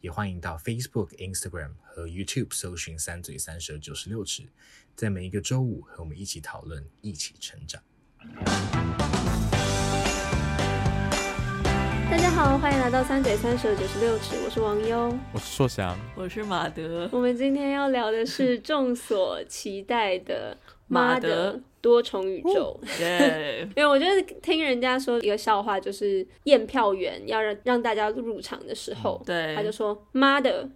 也欢迎到 Facebook、Instagram 和 YouTube 搜寻“三嘴三舌九十六尺”，在每一个周五和我们一起讨论，一起成长。大家好，欢迎来到“三嘴三舌九十六尺”，我是王优，我是硕翔，我是马德。我们今天要聊的是众所期待的。妈的多重宇宙，对，因为我觉得听人家说一个笑话，就是验票员要让让大家入场的时候，对，他就说妈的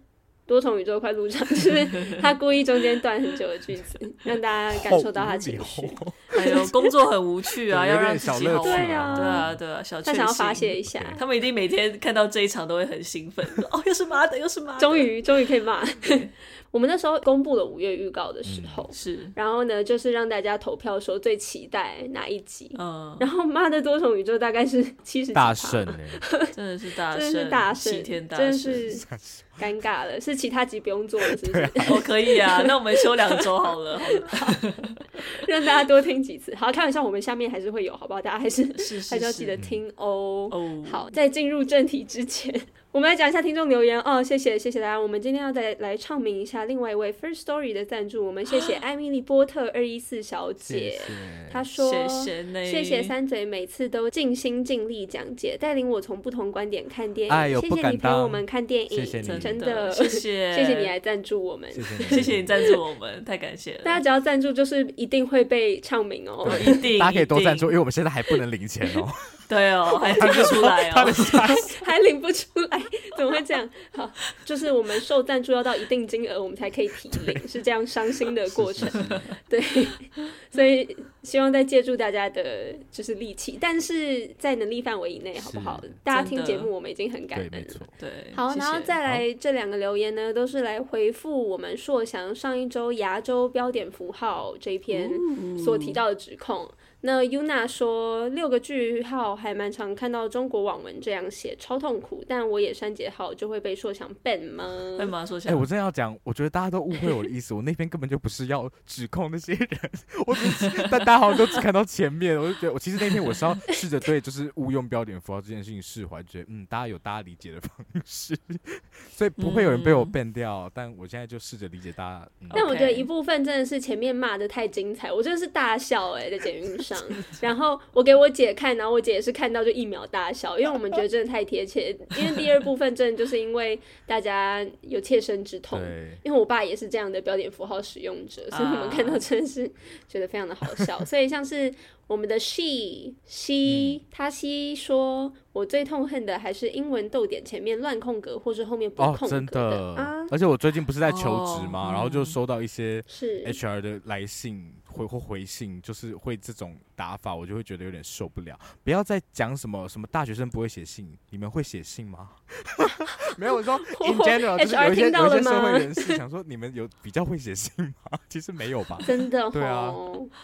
多重宇宙快入场，就是？他故意中间断很久的句子，让大家感受到他情绪。还有 工作很无趣啊，要让小乐趣，对啊，对啊，对啊，小他想要发泄一下，他们一定每天看到这一场都会很兴奋，哦，又是妈的，又是妈的，终于终于可以骂。我们那时候公布了五月预告的时候，嗯、是，然后呢，就是让大家投票说最期待哪一集，嗯，然后妈的多重宇宙大概是七十大胜 真的是大胜，真的是大胜，天大真的是尴尬了，是其他集不用做了，是不是？我、啊哦、可以啊，那我们休两周好了，好了，让大家多听几次。好，开玩笑，我们下面还是会有，好不好？大家还是，是，是，是还是要记得听哦。哦，好，在进入正题之前。我们来讲一下听众留言。哦，谢谢谢谢大家。我们今天要再来唱名一下另外一位 First Story 的赞助，我们谢谢艾米丽波特二一四小姐，她说谢谢，谢谢三嘴每次都尽心尽力讲解，带领我从不同观点看电影。哎、谢谢你陪我们看电影，谢谢真的。谢谢。谢谢你来赞助我们，谢谢你。谢谢你赞助我们，太感谢了。大家只要赞助就是一定会被唱名哦，一定大家可以多赞助，因为我们现在还不能领钱哦。对哦，还领不出来哦，还领不出来，怎么会这样？好，就是我们受赞助要到一定金额，我们才可以提领，是这样伤心的过程。对，所以希望再借助大家的就是力气，但是在能力范围以内，好不好？大家听节目，我们已经很感恩了。对，好，然后再来这两个留言呢，都是来回复我们硕翔上一周牙周标点符号这一篇所提到的指控。那 Yuna 说六个句号还蛮常看到中国网文这样写，超痛苦。但我也删节号就会被说成 ban 吗？被吗？说哎，我真的要讲，我觉得大家都误会我的意思。我那边根本就不是要指控那些人，我只是但大家好像都只看到前面。我就觉得，我其实那天我是要试着对就是误用标点符号这件事情释怀，觉得嗯，大家有大家理解的方式，所以不会有人被我 ban 掉。嗯、但我现在就试着理解大家。嗯、但我觉得一部分真的是前面骂的太精彩，我真的是大笑哎、欸，在捷运上。然后我给我姐看，然后我姐也是看到就一秒大笑，因为我们觉得真的太贴切。因为第二部分真的就是因为大家有切身之痛，因为我爸也是这样的标点符号使用者，所以我们看到真的是觉得非常的好笑。所以像是。我们的 she she 他西说，我最痛恨的还是英文逗点前面乱空格，或是后面不空格的。哦，真的啊！而且我最近不是在求职嘛，哦、然后就收到一些是 HR 的来信回或回信，就是会这种打法，我就会觉得有点受不了。不要再讲什么什么大学生不会写信，你们会写信吗？没有，我说 in general，就是有一些有一些社会人士想说，你们有比较会写信吗？其实没有吧？真的，对啊，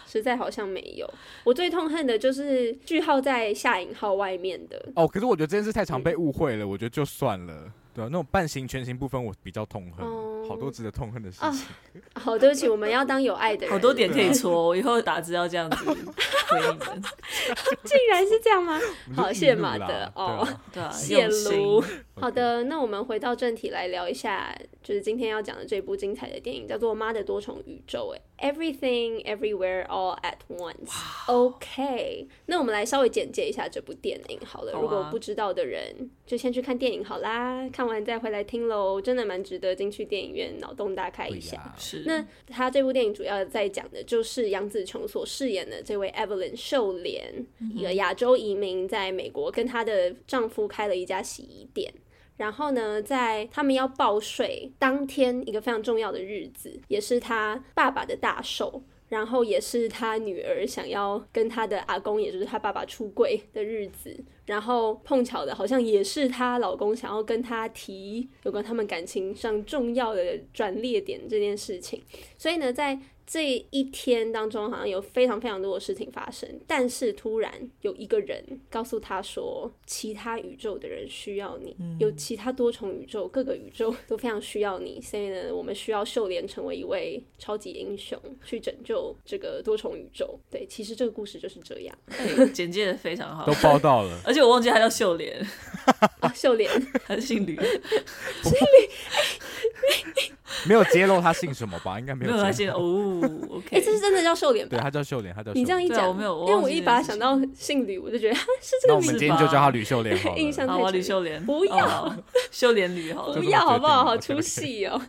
实在好像没有。我最痛恨的就是句号在下引号外面的。哦，可是我觉得这件事太常被误会了，嗯、我觉得就算了。对啊，那种半形全形部分我比较痛恨。嗯好多值得痛恨的事情。好，对不起，我们要当有爱的人。好多点可以戳，我以后打字要这样子回应的。竟然是这样吗？好，谢谢马德哦，对啊，谢卢。好的，那我们回到正题来聊一下，就是今天要讲的这部精彩的电影，叫做《妈的多重宇宙》。哎，Everything Everywhere All at Once。OK，那我们来稍微简介一下这部电影好了。如果不知道的人，就先去看电影好啦，看完再回来听喽。真的蛮值得进去电影院脑洞大开一下。是。那他这部电影主要在讲的就是杨紫琼所饰演的这位 Evelyn 秀莲，一个亚洲移民，在美国跟她的丈夫开了一家洗衣店。然后呢，在他们要报税当天，一个非常重要的日子，也是他爸爸的大寿，然后也是他女儿想要跟他的阿公，也就是他爸爸出柜的日子。然后碰巧的，好像也是她老公想要跟她提有关他们感情上重要的转捩点这件事情。所以呢，在这一天当中好像有非常非常多的事情发生，但是突然有一个人告诉他说，其他宇宙的人需要你，嗯、有其他多重宇宙，各个宇宙都非常需要你，所以呢，我们需要秀莲成为一位超级英雄，去拯救这个多重宇宙。对，其实这个故事就是这样，简介的非常好，都报道了，而且我忘记他叫秀莲，啊，秀莲。还是姓吕，姓吕。没有揭露他姓什么吧？应该没有揭露。他姓哦，OK。哎，这是真的叫秀莲吧？对，他叫秀莲，他叫。你这样一讲，我没有，因为我一把他想到姓吕，我就觉得是这个名字。那我们今天就叫他吕秀莲好了。印象太好，吕秀莲。不要，秀莲吕好。不要好不好？好出戏哦！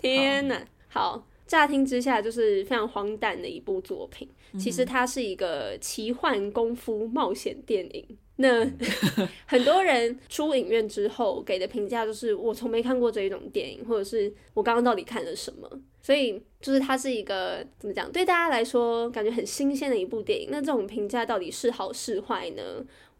天哪，好，乍听之下就是非常荒诞的一部作品。其实它是一个奇幻功夫冒险电影。那 很多人出影院之后给的评价就是我从没看过这一种电影，或者是我刚刚到底看了什么？所以就是它是一个怎么讲？对大家来说感觉很新鲜的一部电影。那这种评价到底是好是坏呢？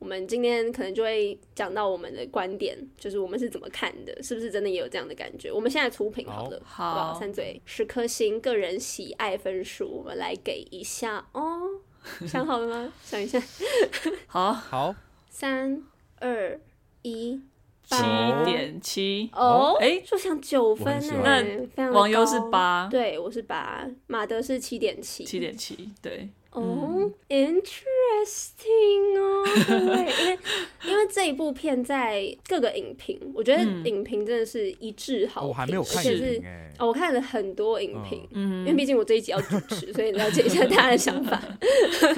我们今天可能就会讲到我们的观点，就是我们是怎么看的，是不是真的也有这样的感觉？我们现在出品好了，好，好好三嘴十颗星，个人喜爱分数，我们来给一下哦。想好了吗？想一下。好好。三二一，七点七哦，哎，就想九分呢，那网友是八，对，我是八，马德是七点七，七点七，对。哦，interesting 哦，对，因为 因为这一部片在各个影评，我觉得影评真的是一致好评，我还没有看，而且是哦，我看了很多影评，嗯，因为毕竟我这一集要主持，所以了解一下大家的想法，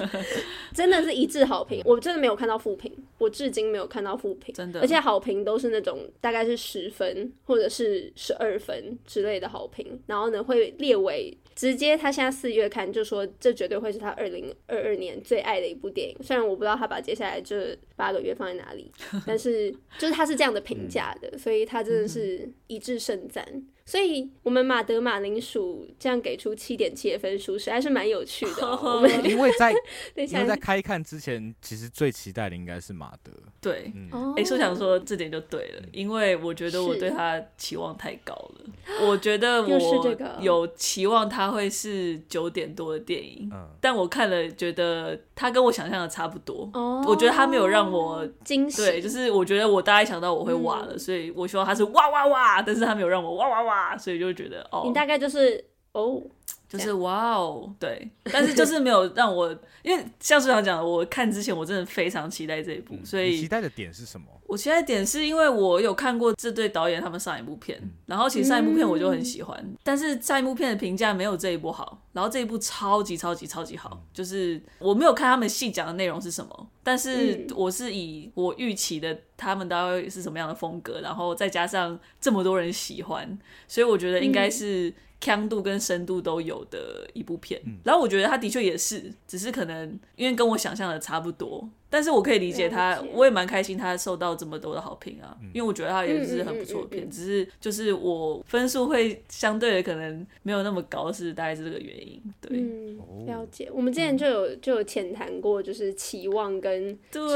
真的是一致好评，我真的没有看到负评，我至今没有看到负评，真的，而且好评都是那种大概是十分或者是十二分之类的好评，然后呢会列为。直接他现在四月看就说，这绝对会是他二零二二年最爱的一部电影，虽然我不知道他把接下来这八个月放在哪里，但是就是他是这样的评价的，所以他真的是一致盛赞。所以我们马德马铃薯这样给出七点七的分数，实在是蛮有趣的。我们因为在 因为在开看之前，其实最期待的应该是马德。对，哎，说想说这点就对了，因为我觉得我对他期望太高了。我觉得我有期望他会是九点多的电影，但我看了觉得他跟我想象的差不多。我觉得他没有让我惊喜，对，就是我觉得我大概想到我会哇了，所以我希望他是哇哇哇，但是他没有让我哇哇哇。所以就觉得哦，你大概就是哦，就是哇哦，对，但是就是没有让我，因为像是他讲的，我看之前我真的非常期待这一部，嗯、所以期待的点是什么？我期待的点是因为我有看过这对导演他们上一部片，嗯、然后其实上一部片我就很喜欢，嗯、但是上一部片的评价没有这一部好，然后这一部超级超级超级好，嗯、就是我没有看他们细讲的内容是什么，但是我是以我预期的他们大概是什么样的风格，然后再加上这么多人喜欢，所以我觉得应该是。强度跟深度都有的一部片，嗯、然后我觉得他的确也是，只是可能因为跟我想象的差不多，但是我可以理解他，我也蛮开心他受到这么多的好评啊，嗯、因为我觉得他也是很不错的片，嗯嗯嗯嗯、只是就是我分数会相对的可能没有那么高，是大概是这个原因。对，嗯，了解。我们之前就有就有浅谈过，就是期望跟之后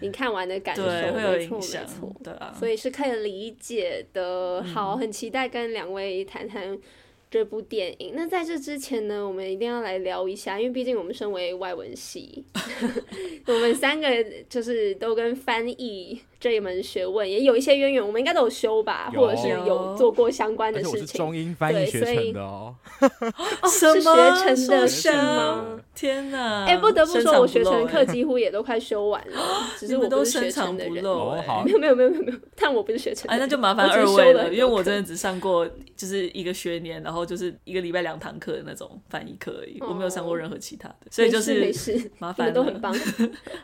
你看完的感受，对，会有影响，没错，对啊，所以是可以理解的。好，很期待跟两位谈谈。这部电影，那在这之前呢，我们一定要来聊一下，因为毕竟我们身为外文系，我们三个就是都跟翻译。这一门学问也有一些渊源，我们应该都有修吧，或者是有做过相关的事情。我是中英翻译学成的哦，是学成的是吗？天哪！哎，不得不说，我学成课几乎也都快修完了，只是我不是学成的人。没有没有没有没有，但我不是学成。哎，那就麻烦二位了，因为我真的只上过就是一个学年，然后就是一个礼拜两堂课的那种翻译课而已，我没有上过任何其他的，所以就是没事，麻烦都很棒。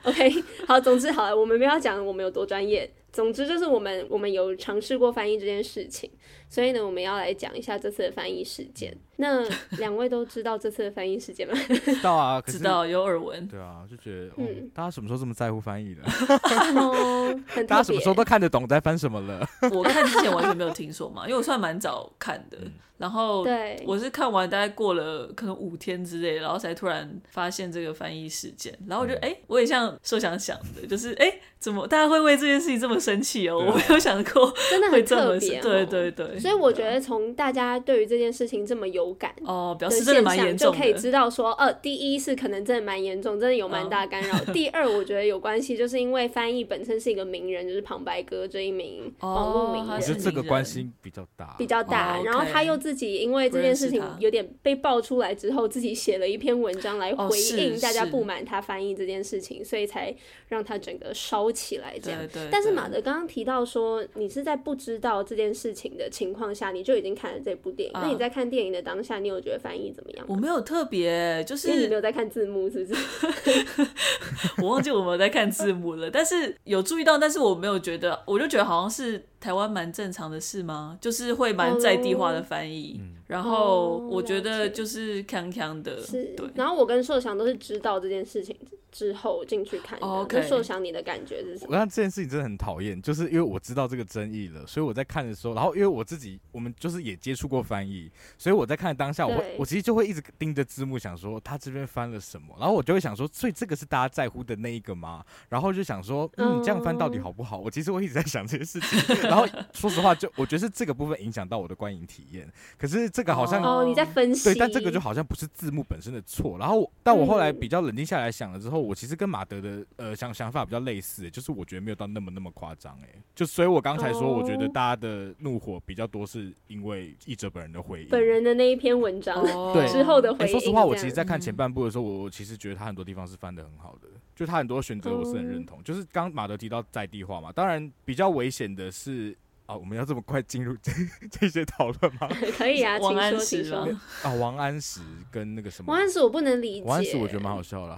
OK，好，总之好了，我们不要讲我们有多专业。也总之就是我们我们有尝试过翻译这件事情，所以呢，我们要来讲一下这次的翻译事件。那两位都知道这次的翻译事件吗？知道啊，知道有耳闻。对啊，就觉得，嗯，大家什么时候这么在乎翻译的？哦，大家什么时候都看得懂在翻什么了？我看之前完全没有听说嘛，因为我算蛮早看的。然后，对，我是看完大概过了可能五天之类，然后才突然发现这个翻译事件。然后我就，哎，我也像受想想的，就是，哎，怎么大家会为这件事情这么生气哦？我没有想过，真的很特别。对对对，所以我觉得从大家对于这件事情这么有感哦，表示真的蛮严重，就可以知道说，呃，第一是可能真的蛮严重，真的有蛮大干扰。哦、第二，我觉得有关系，就是因为翻译本身是一个名人，就是旁白哥这一名网络名人，我觉得这个关系比较大，比较大。哦、然后他又自己因为这件事情有点被爆出来之后，自己写了一篇文章来回应大家不满他翻译这件事情，哦、所以才让他整个烧起来这样。对对对，但是马德刚刚提到说，你是在不知道这件事情的情况下，你就已经看了这部电影。啊、那你在看电影的当下，你有觉得翻译怎么样？我没有特别，就是你没有在看字幕，是不是？我忘记我没有在看字幕了，但是有注意到，但是我没有觉得，我就觉得好像是。台湾蛮正常的事吗？就是会蛮在地化的翻译，oh, 然后我觉得就是康康的。是，对。然后我跟硕翔都是知道这件事情之后进去看的。Oh, okay. 那硕翔，你的感觉是什么？我看这件事情真的很讨厌，就是因为我知道这个争议了，所以我在看的时候，然后因为我自己我们就是也接触过翻译，所以我在看的当下，我会我其实就会一直盯着字幕，想说他这边翻了什么，然后我就会想说，所以这个是大家在乎的那一个吗？然后就想说，嗯，这样翻到底好不好？我其实我一直在想这件事情，然后说实话。就我觉得是这个部分影响到我的观影体验，可是这个好像哦你在分析对，但这个就好像不是字幕本身的错。然后，但我后来比较冷静下来想了之后，我其实跟马德的呃想想法比较类似，就是我觉得没有到那么那么夸张哎。就所以，我刚才说，我觉得大家的怒火比较多是因为译者本人的回应，本人的那一篇文章对之后的回应。说实话，我其实，在看前半部的时候，我其实觉得他很多地方是翻的很好的，就他很多选择我是很认同。就是刚马德提到在地化嘛，当然比较危险的是。啊，我们要这么快进入这 这些讨论吗？可以啊，王安石吗？啊，王安石跟那个什么？王安石我不能理解。王安石我觉得蛮好笑的，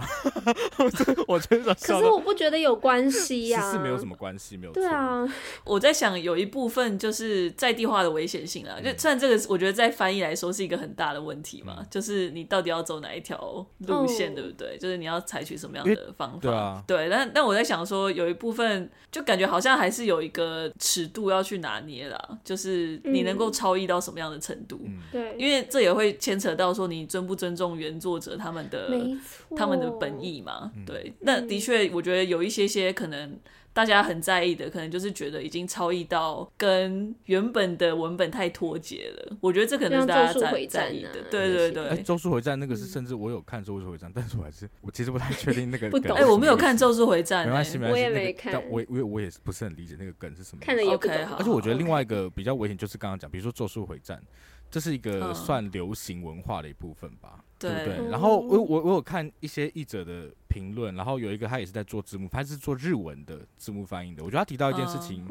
我觉得。可是我不觉得有关系呀，是没有什么关系，没有。对啊，我在想有一部分就是在地化的危险性啊，就虽然这个我觉得在翻译来说是一个很大的问题嘛，就是你到底要走哪一条路线，对不对？就是你要采取什么样的方法？对啊，对。但但我在想说，有一部分就感觉好像还是有一个尺度要去。拿捏了，就是你能够超译到什么样的程度？对、嗯，因为这也会牵扯到说你尊不尊重原作者他们的他们的本意嘛。对，那的确，我觉得有一些些可能。大家很在意的，可能就是觉得已经超译到跟原本的文本太脱节了。我觉得这可能是大家在在意的。对对对，哎，咒术回战那个是，甚至我有看咒术回战，但是我还是我其实不太确定那个不懂。哎，我没有看咒术回战，没关系，没关系，我也没看。但我我我也不是很理解那个梗是什么。看了也不懂。而且我觉得另外一个比较危险，就是刚刚讲，比如说咒术回战，这是一个算流行文化的一部分吧。对不对？然后我我我有看一些译者的评论，然后有一个他也是在做字幕，他是做日文的字幕翻译的。我觉得他提到一件事情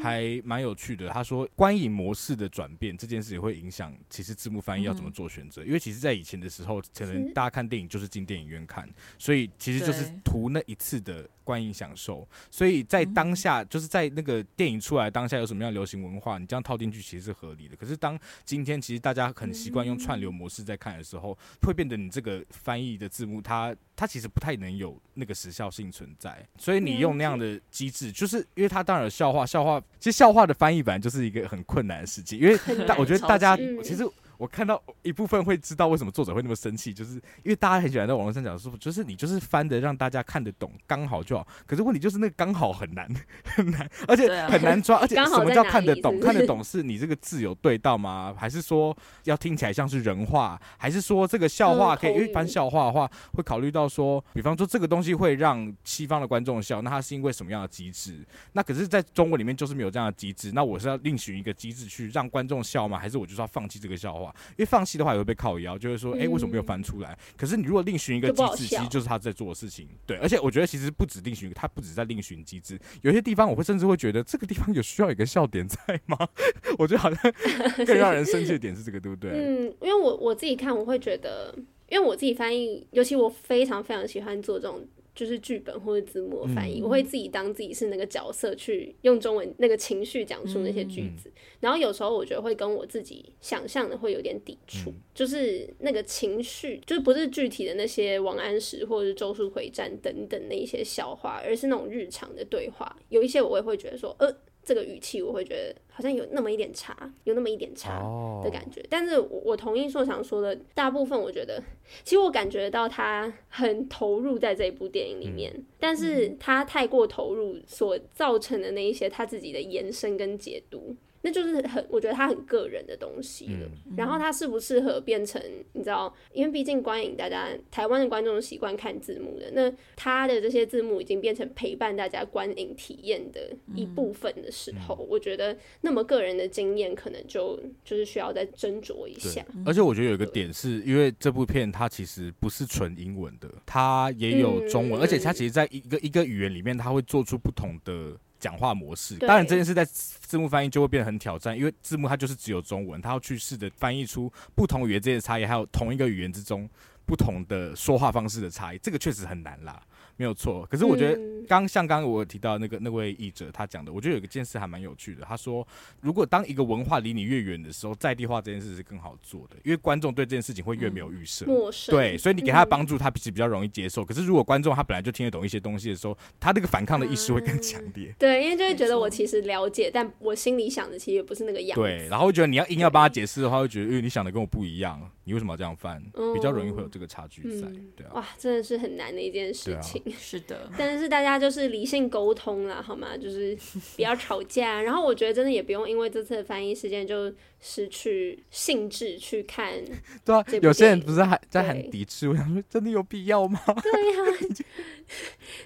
还蛮有趣的，他说观影模式的转变这件事也会影响其实字幕翻译要怎么做选择，因为其实在以前的时候，可能大家看电影就是进电影院看，所以其实就是图那一次的观影享受。所以在当下就是在那个电影出来当下有什么样流行文化，你这样套进去其实是合理的。可是当今天其实大家很习惯用串流模式在看的时候，会。变得你这个翻译的字幕它，它它其实不太能有那个时效性存在，所以你用那样的机制，就是因为它当然有笑话，笑话其实笑话的翻译本来就是一个很困难的事情，因为大我觉得大家其实。我看到一部分会知道为什么作者会那么生气，就是因为大家很喜欢在网络上讲说，就是你就是翻的让大家看得懂，刚好就好。可是问题就是那个刚好很难 很难，而且很难抓。而且什么叫看得懂？看得懂是你这个字有对到吗？还是说要听起来像是人话？还是说这个笑话可以？因为翻笑话的话，会考虑到说，比方说这个东西会让西方的观众笑，那它是因为什么样的机制？那可是在中文里面就是没有这样的机制。那我是要另寻一个机制去让观众笑吗？还是我就是要放弃这个笑话？因为放弃的话也会被靠腰，就会说，哎、欸，为什么没有翻出来？嗯、可是你如果另寻一个机制，其实就是他在做的事情。对，而且我觉得其实不止另寻，他不止在另寻机制。有些地方我会甚至会觉得这个地方有需要一个笑点在吗？我觉得好像 更让人生气的点是这个，对不对？嗯，因为我我自己看我会觉得，因为我自己翻译，尤其我非常非常喜欢做这种。就是剧本或者字幕翻译，嗯、我会自己当自己是那个角色，去用中文那个情绪讲述那些句子。嗯、然后有时候我觉得会跟我自己想象的会有点抵触，嗯、就是那个情绪，就是不是具体的那些王安石或者是周树回战等等那一些笑话，而是那种日常的对话。有一些我也会觉得说，呃。这个语气我会觉得好像有那么一点差，有那么一点差的感觉。Oh. 但是我，我同意硕想说的，大部分我觉得，其实我感觉到他很投入在这一部电影里面，嗯、但是他太过投入所造成的那一些他自己的延伸跟解读，那就是很我觉得它很个人的东西了。嗯、然后它适不适合变成你知道，因为毕竟观影大家台湾的观众习惯看字幕的，那他的这些字幕已经变成陪伴大家观影体验的一部分的时候，嗯、我觉得那么个人的经验可能就就是需要再斟酌一下。而且我觉得有一个点是因为这部片它其实不是纯英文的，它也有中文，嗯、而且它其实在一个一个语言里面，它会做出不同的。讲话模式，当然这件事在字幕翻译就会变得很挑战，因为字幕它就是只有中文，它要去试着翻译出不同语言之间的差异，还有同一个语言之中不同的说话方式的差异，这个确实很难啦。没有错，可是我觉得刚像刚刚我提到那个那位译者他讲的，我觉得有一件事还蛮有趣的。他说，如果当一个文化离你越远的时候，在地化这件事是更好做的，因为观众对这件事情会越没有预设，陌生。对，所以你给他的帮助，他其实比较容易接受。可是如果观众他本来就听得懂一些东西的时候，他那个反抗的意识会更强烈。对，因为就会觉得我其实了解，但我心里想的其实也不是那个样子。对，然后觉得你要硬要帮他解释的话，会觉得因为你想的跟我不一样，你为什么要这样犯？比较容易会有这个差距在。对啊，哇，真的是很难的一件事情。是的。但是大家就是理性沟通啦，好吗？就是不要吵架。然后我觉得真的也不用因为这次的翻译事件就失去兴致去看。对啊，有些人不是还在很抵制，我想说真的有必要吗？对呀、啊，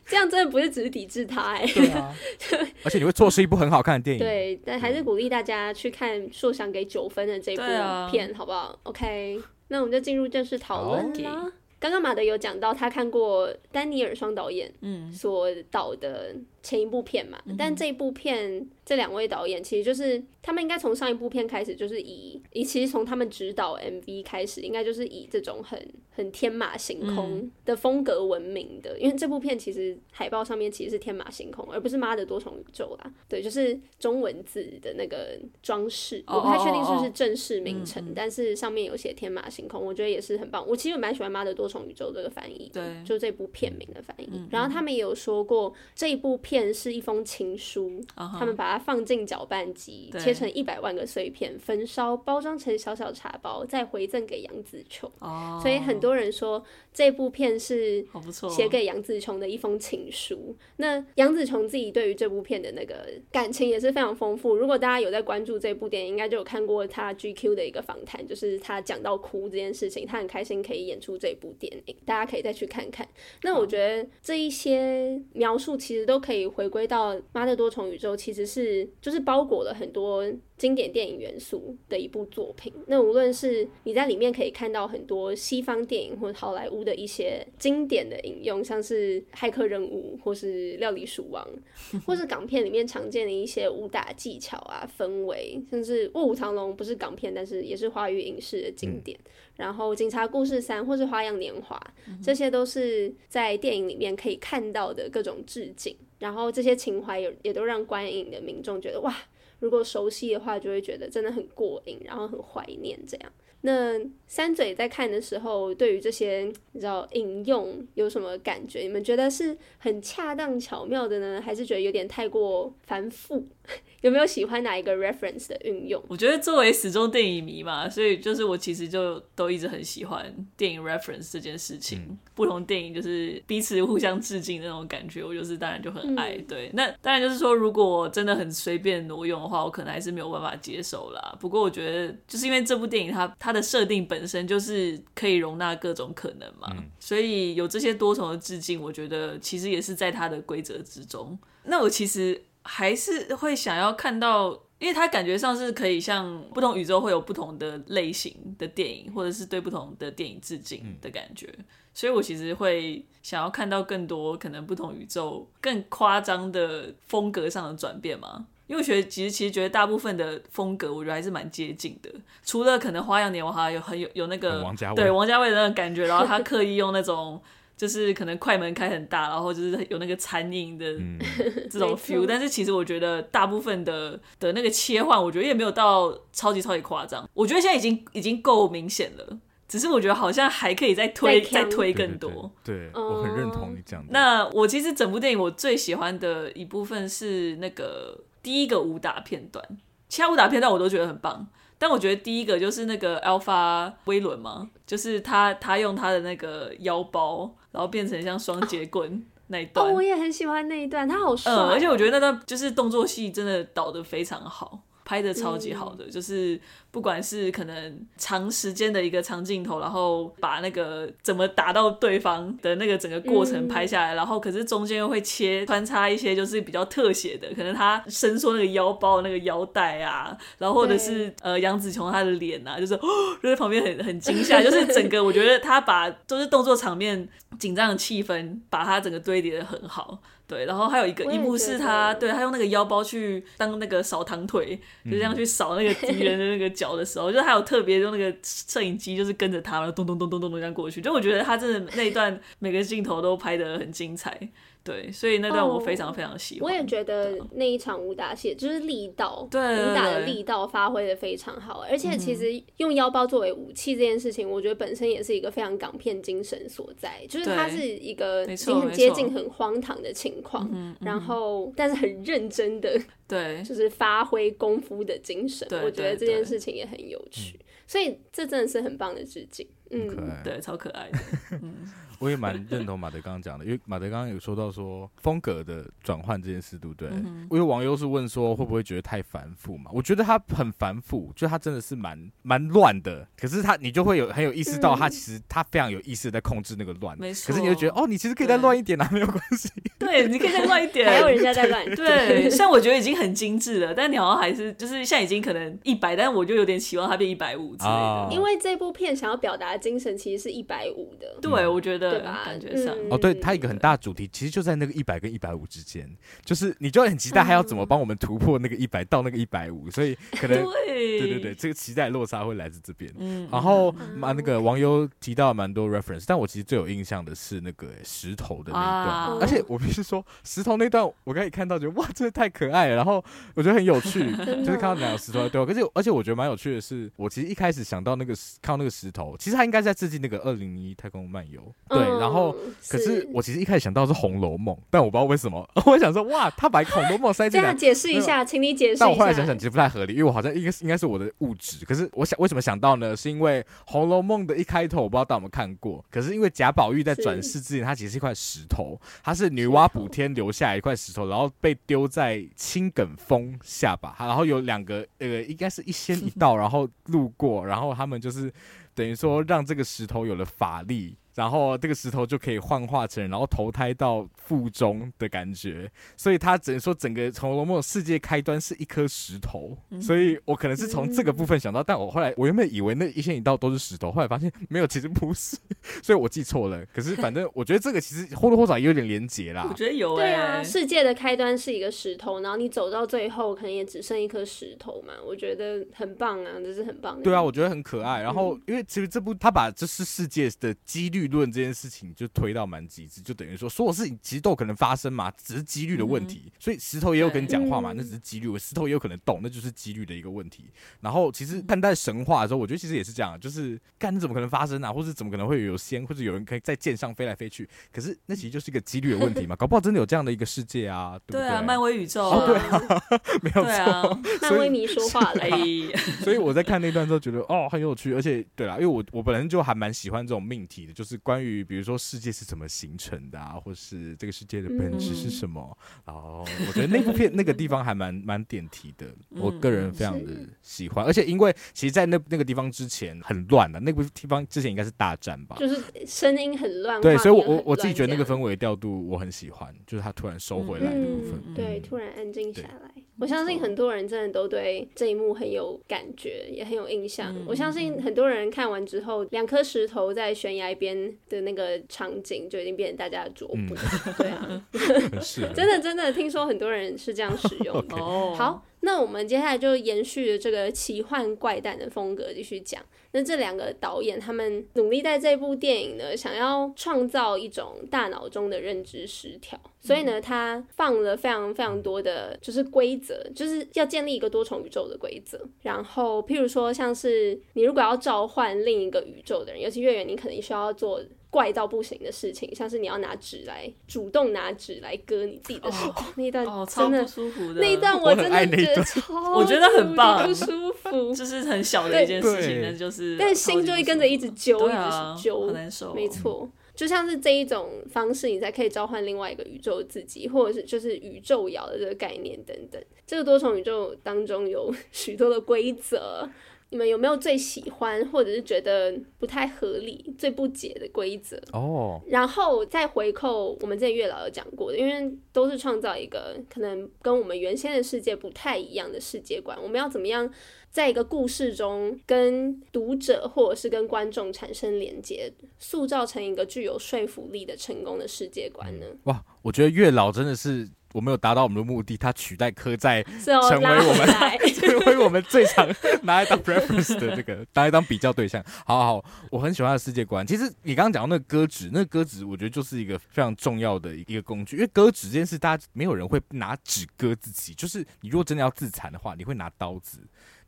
这样真的不是只是抵制他哎、欸。对啊。而且你会错失一部很好看的电影。对，但还是鼓励大家去看硕想给九分的这部片，啊、好不好？OK，那我们就进入正式讨论啦。刚刚马德有讲到，他看过丹尼尔双导演所导的前一部片嘛，嗯、但这一部片。这两位导演其实就是他们应该从上一部片开始就是以以其实从他们指导 MV 开始，应该就是以这种很很天马行空的风格闻名的。嗯、因为这部片其实海报上面其实是天马行空，而不是妈的多重宇宙啦。对，就是中文字的那个装饰，哦、我不太确定是不是正式名称，哦哦哦但是上面有写天马行空，我觉得也是很棒。我其实蛮喜欢妈的多重宇宙这个翻译，对，就这部片名的翻译。嗯、然后他们也有说过，这一部片是一封情书，哦、他们把它。放进搅拌机，切成一百万个碎片，焚烧，包装成小小茶包，再回赠给杨紫琼。哦，所以很多人说这部片是写给杨紫琼的一封情书。那杨紫琼自己对于这部片的那个感情也是非常丰富。如果大家有在关注这部电影，应该就有看过他 GQ 的一个访谈，就是他讲到哭这件事情，他很开心可以演出这部电影，大家可以再去看看。那我觉得这一些描述其实都可以回归到《妈的多重宇宙》，其实是。就是包裹了很多经典电影元素的一部作品。那无论是你在里面可以看到很多西方电影或好莱坞的一些经典的引用，像是《骇客任务》或是《料理鼠王 》，或是港片里面常见的一些武打技巧啊、氛围，甚至《卧虎藏龙》不是港片，但是也是华语影视的经典。嗯、然后《警察故事三》或是《花样年华》，这些都是在电影里面可以看到的各种致敬。然后这些情怀也也都让观影的民众觉得哇，如果熟悉的话，就会觉得真的很过瘾，然后很怀念这样。那三嘴在看的时候，对于这些你知道引用有什么感觉？你们觉得是很恰当巧妙的呢，还是觉得有点太过繁复？有没有喜欢哪一个 reference 的运用？我觉得作为始终电影迷嘛，所以就是我其实就都一直很喜欢电影 reference 这件事情。嗯、不同电影就是彼此互相致敬的那种感觉，我就是当然就很爱。嗯、对，那当然就是说，如果真的很随便挪用的话，我可能还是没有办法接受啦。不过我觉得，就是因为这部电影它它的设定本身就是可以容纳各种可能嘛，嗯、所以有这些多重的致敬，我觉得其实也是在它的规则之中。那我其实。还是会想要看到，因为它感觉上是可以像不同宇宙会有不同的类型的电影，或者是对不同的电影致敬的感觉，嗯、所以我其实会想要看到更多可能不同宇宙更夸张的风格上的转变嘛。因为我觉得其实其实觉得大部分的风格，我觉得还是蛮接近的，除了可能《花样年华》有很有有那个王家卫对王家卫的那种感觉，然后他刻意用那种。就是可能快门开很大，然后就是有那个残影的 这种 feel，、嗯、但是其实我觉得大部分的的那个切换，我觉得也没有到超级超级夸张。我觉得现在已经已经够明显了，只是我觉得好像还可以再推再，推更多。对，我很认同你讲的。那我其实整部电影我最喜欢的一部分是那个第一个武打片段，其他武打片段我都觉得很棒。但我觉得第一个就是那个 Alpha 威伦嘛，就是他他用他的那个腰包，然后变成像双截棍那一段。我也很喜欢那一段，他好帅。而且我觉得那段就是动作戏真的导的非常好。拍的超级好的，嗯、就是不管是可能长时间的一个长镜头，然后把那个怎么打到对方的那个整个过程拍下来，嗯、然后可是中间又会切穿插一些就是比较特写的，可能他伸缩那个腰包那个腰带啊，然后或者是呃杨紫琼她的脸啊，就是就在旁边很很惊吓，就是整个我觉得他把就是动作场面紧张的气氛，把他整个堆叠的很好。对，然后还有一个一幕是他，对他用那个腰包去当那个扫堂腿，嗯、就这样去扫那个敌人的那个脚的时候，就还有特别用那个摄影机，就是跟着他，然后咚咚咚咚咚咚这样过去。就我觉得他真的那一段每个镜头都拍得很精彩。对，所以那段我非常非常喜欢。Oh, 我也觉得那一场武打戏就是力道，对，武打的力道发挥的非常好。而且其实用腰包作为武器这件事情，我觉得本身也是一个非常港片精神所在，就是它是一个已经很接近很荒唐的情况，然后但是很认真的，对，就是发挥功夫的精神。我觉得这件事情也很有趣，所以这真的是很棒的致敬。嗯，对，超可爱的。嗯。我也蛮认同马德刚刚讲的，因为马德刚刚有说到说风格的转换这件事，对不对？嗯、哼因为网友是问说会不会觉得太繁复嘛？我觉得他很繁复，就他真的是蛮蛮乱的。可是他你就会有很有意识到，他其实他非常有意识在控制那个乱。没错、嗯。可是你就觉得哦，你其实可以再乱一点啊，没有关系。对，你可以再乱一点，还有人家在乱。对，像我觉得已经很精致了，但你好像还是就是现在已经可能一百，但是我就有点期望它变一百五之类的。哦、因为这部片想要表达的精神其实是一百五的。对，我觉得感觉上。哦，对，它一个很大的主题，其实就在那个一百跟一百五之间，就是你就很期待他要怎么帮我们突破那个一百到那个一百五，所以可能对对对，这个期待落差会来自这边。然后嘛，那个网友提到蛮多 reference，但我其实最有印象的是那个石头的那一段，而且我必须说石头那段，我刚才看到觉得哇，真的太可爱了，然后我觉得很有趣，就是看到两个 石头对，可是而且我觉得蛮有趣的是，我其实一开始想到那个看到那个石头，其实他应该在致敬那个二零零一太空漫游，对，然后。可是我其实一开始想到是《红楼梦》，但我不知道为什么，我想说哇，他把《红楼梦》塞进来，这样解释一下，请你解释一下。但我后来想想，其实不太合理，因为我好像应该是应该是我的物质。可是我想为什么想到呢？是因为《红楼梦》的一开头，我不知道大家有没有看过。可是因为贾宝玉在转世之前，他其实是一块石头，他是女娲补天留下来一块石头，然后被丢在青埂峰下吧。然后有两个呃，应该是一仙一道，然后路过，然后他们就是等于说让这个石头有了法力。然后这个石头就可以幻化成人，然后投胎到腹中的感觉，所以他只能说整个《红楼梦》世界开端是一颗石头，嗯、所以我可能是从这个部分想到，嗯、但我后来我原本以为那一线一道都是石头，后来发现没有，其实不是，所以我记错了。可是反正我觉得这个其实或多或少也有点连结啦。我觉得有、欸，对啊，世界的开端是一个石头，然后你走到最后可能也只剩一颗石头嘛，我觉得很棒啊，这是很棒的。对啊，我觉得很可爱。然后因为其实这部他把这是世界的几率论这件事情。就推到蛮极致，就等于说所有事情其实都有可能发生嘛，只是几率的问题。嗯、所以石头也有跟你讲话嘛，那只是几率。石头也有可能动，那就是几率的一个问题。然后其实看待神话的时候，我觉得其实也是这样，就是干你怎么可能发生啊，或是怎么可能会有仙，或者有人可以在剑上飞来飞去？可是那其实就是一个几率的问题嘛，搞不好真的有这样的一个世界啊，对不对？对啊，漫威宇宙、啊，哦、对啊，没有错，啊、漫威迷说话了。所以我在看那段之后觉得哦很有趣，而且对啦，因为我我本来就还蛮喜欢这种命题的，就是关于比如说世界是怎么。形成的啊，或是这个世界的本质是什么？嗯、然后我觉得那部片那个地方还蛮蛮点题的，嗯、我个人非常的喜欢。是而且因为其实，在那那个地方之前很乱的，那个地方之前应该是大战吧，就是声音很乱。对，所以我我我自己觉得那个氛围调度我很喜欢，就是他突然收回来的部分，嗯、对，突然安静下来。我相信很多人真的都对这一幕很有感觉，也很有印象。嗯、我相信很多人看完之后，两颗石头在悬崖边的那个场景就已经变成大家的桌布。嗯、对啊，真的真的听说很多人是这样使用的。Okay. 好。那我们接下来就延续着这个奇幻怪诞的风格继续讲。那这两个导演他们努力在这部电影呢，想要创造一种大脑中的认知失调，所以呢，他放了非常非常多的就是规则，就是要建立一个多重宇宙的规则。然后，譬如说，像是你如果要召唤另一个宇宙的人，尤其月圆，你可能需要做。怪到不行的事情，像是你要拿纸来主动拿纸来割你自己的手，那一段真的舒服的。那一段我真的觉得超，我觉得很棒，不舒服，就是很小的一件事情，但就是，但心就会跟着一直揪，一直揪，很难受。没错，就像是这一种方式，你才可以召唤另外一个宇宙自己，或者是就是宇宙摇的这个概念等等。这个多重宇宙当中有 许多的规则，你们有没有最喜欢，或者是觉得不太合理、最不解的规则？哦，然后再回扣我们之前月老有讲过的，因为都是创造一个可能跟我们原先的世界不太一样的世界观，我们要怎么样？在一个故事中，跟读者或者是跟观众产生连接，塑造成一个具有说服力的成功的世界观呢？哇，我觉得月老真的是我没有达到我们的目的，它取代科在成为我们 成为我们最常拿来当 reference 的这个，拿来当比较对象。好好，我很喜欢他的世界观。其实你刚刚讲到那个歌纸，那个歌纸我觉得就是一个非常重要的一个工具，因为歌纸这件事，大家没有人会拿纸割自己，就是你如果真的要自残的话，你会拿刀子。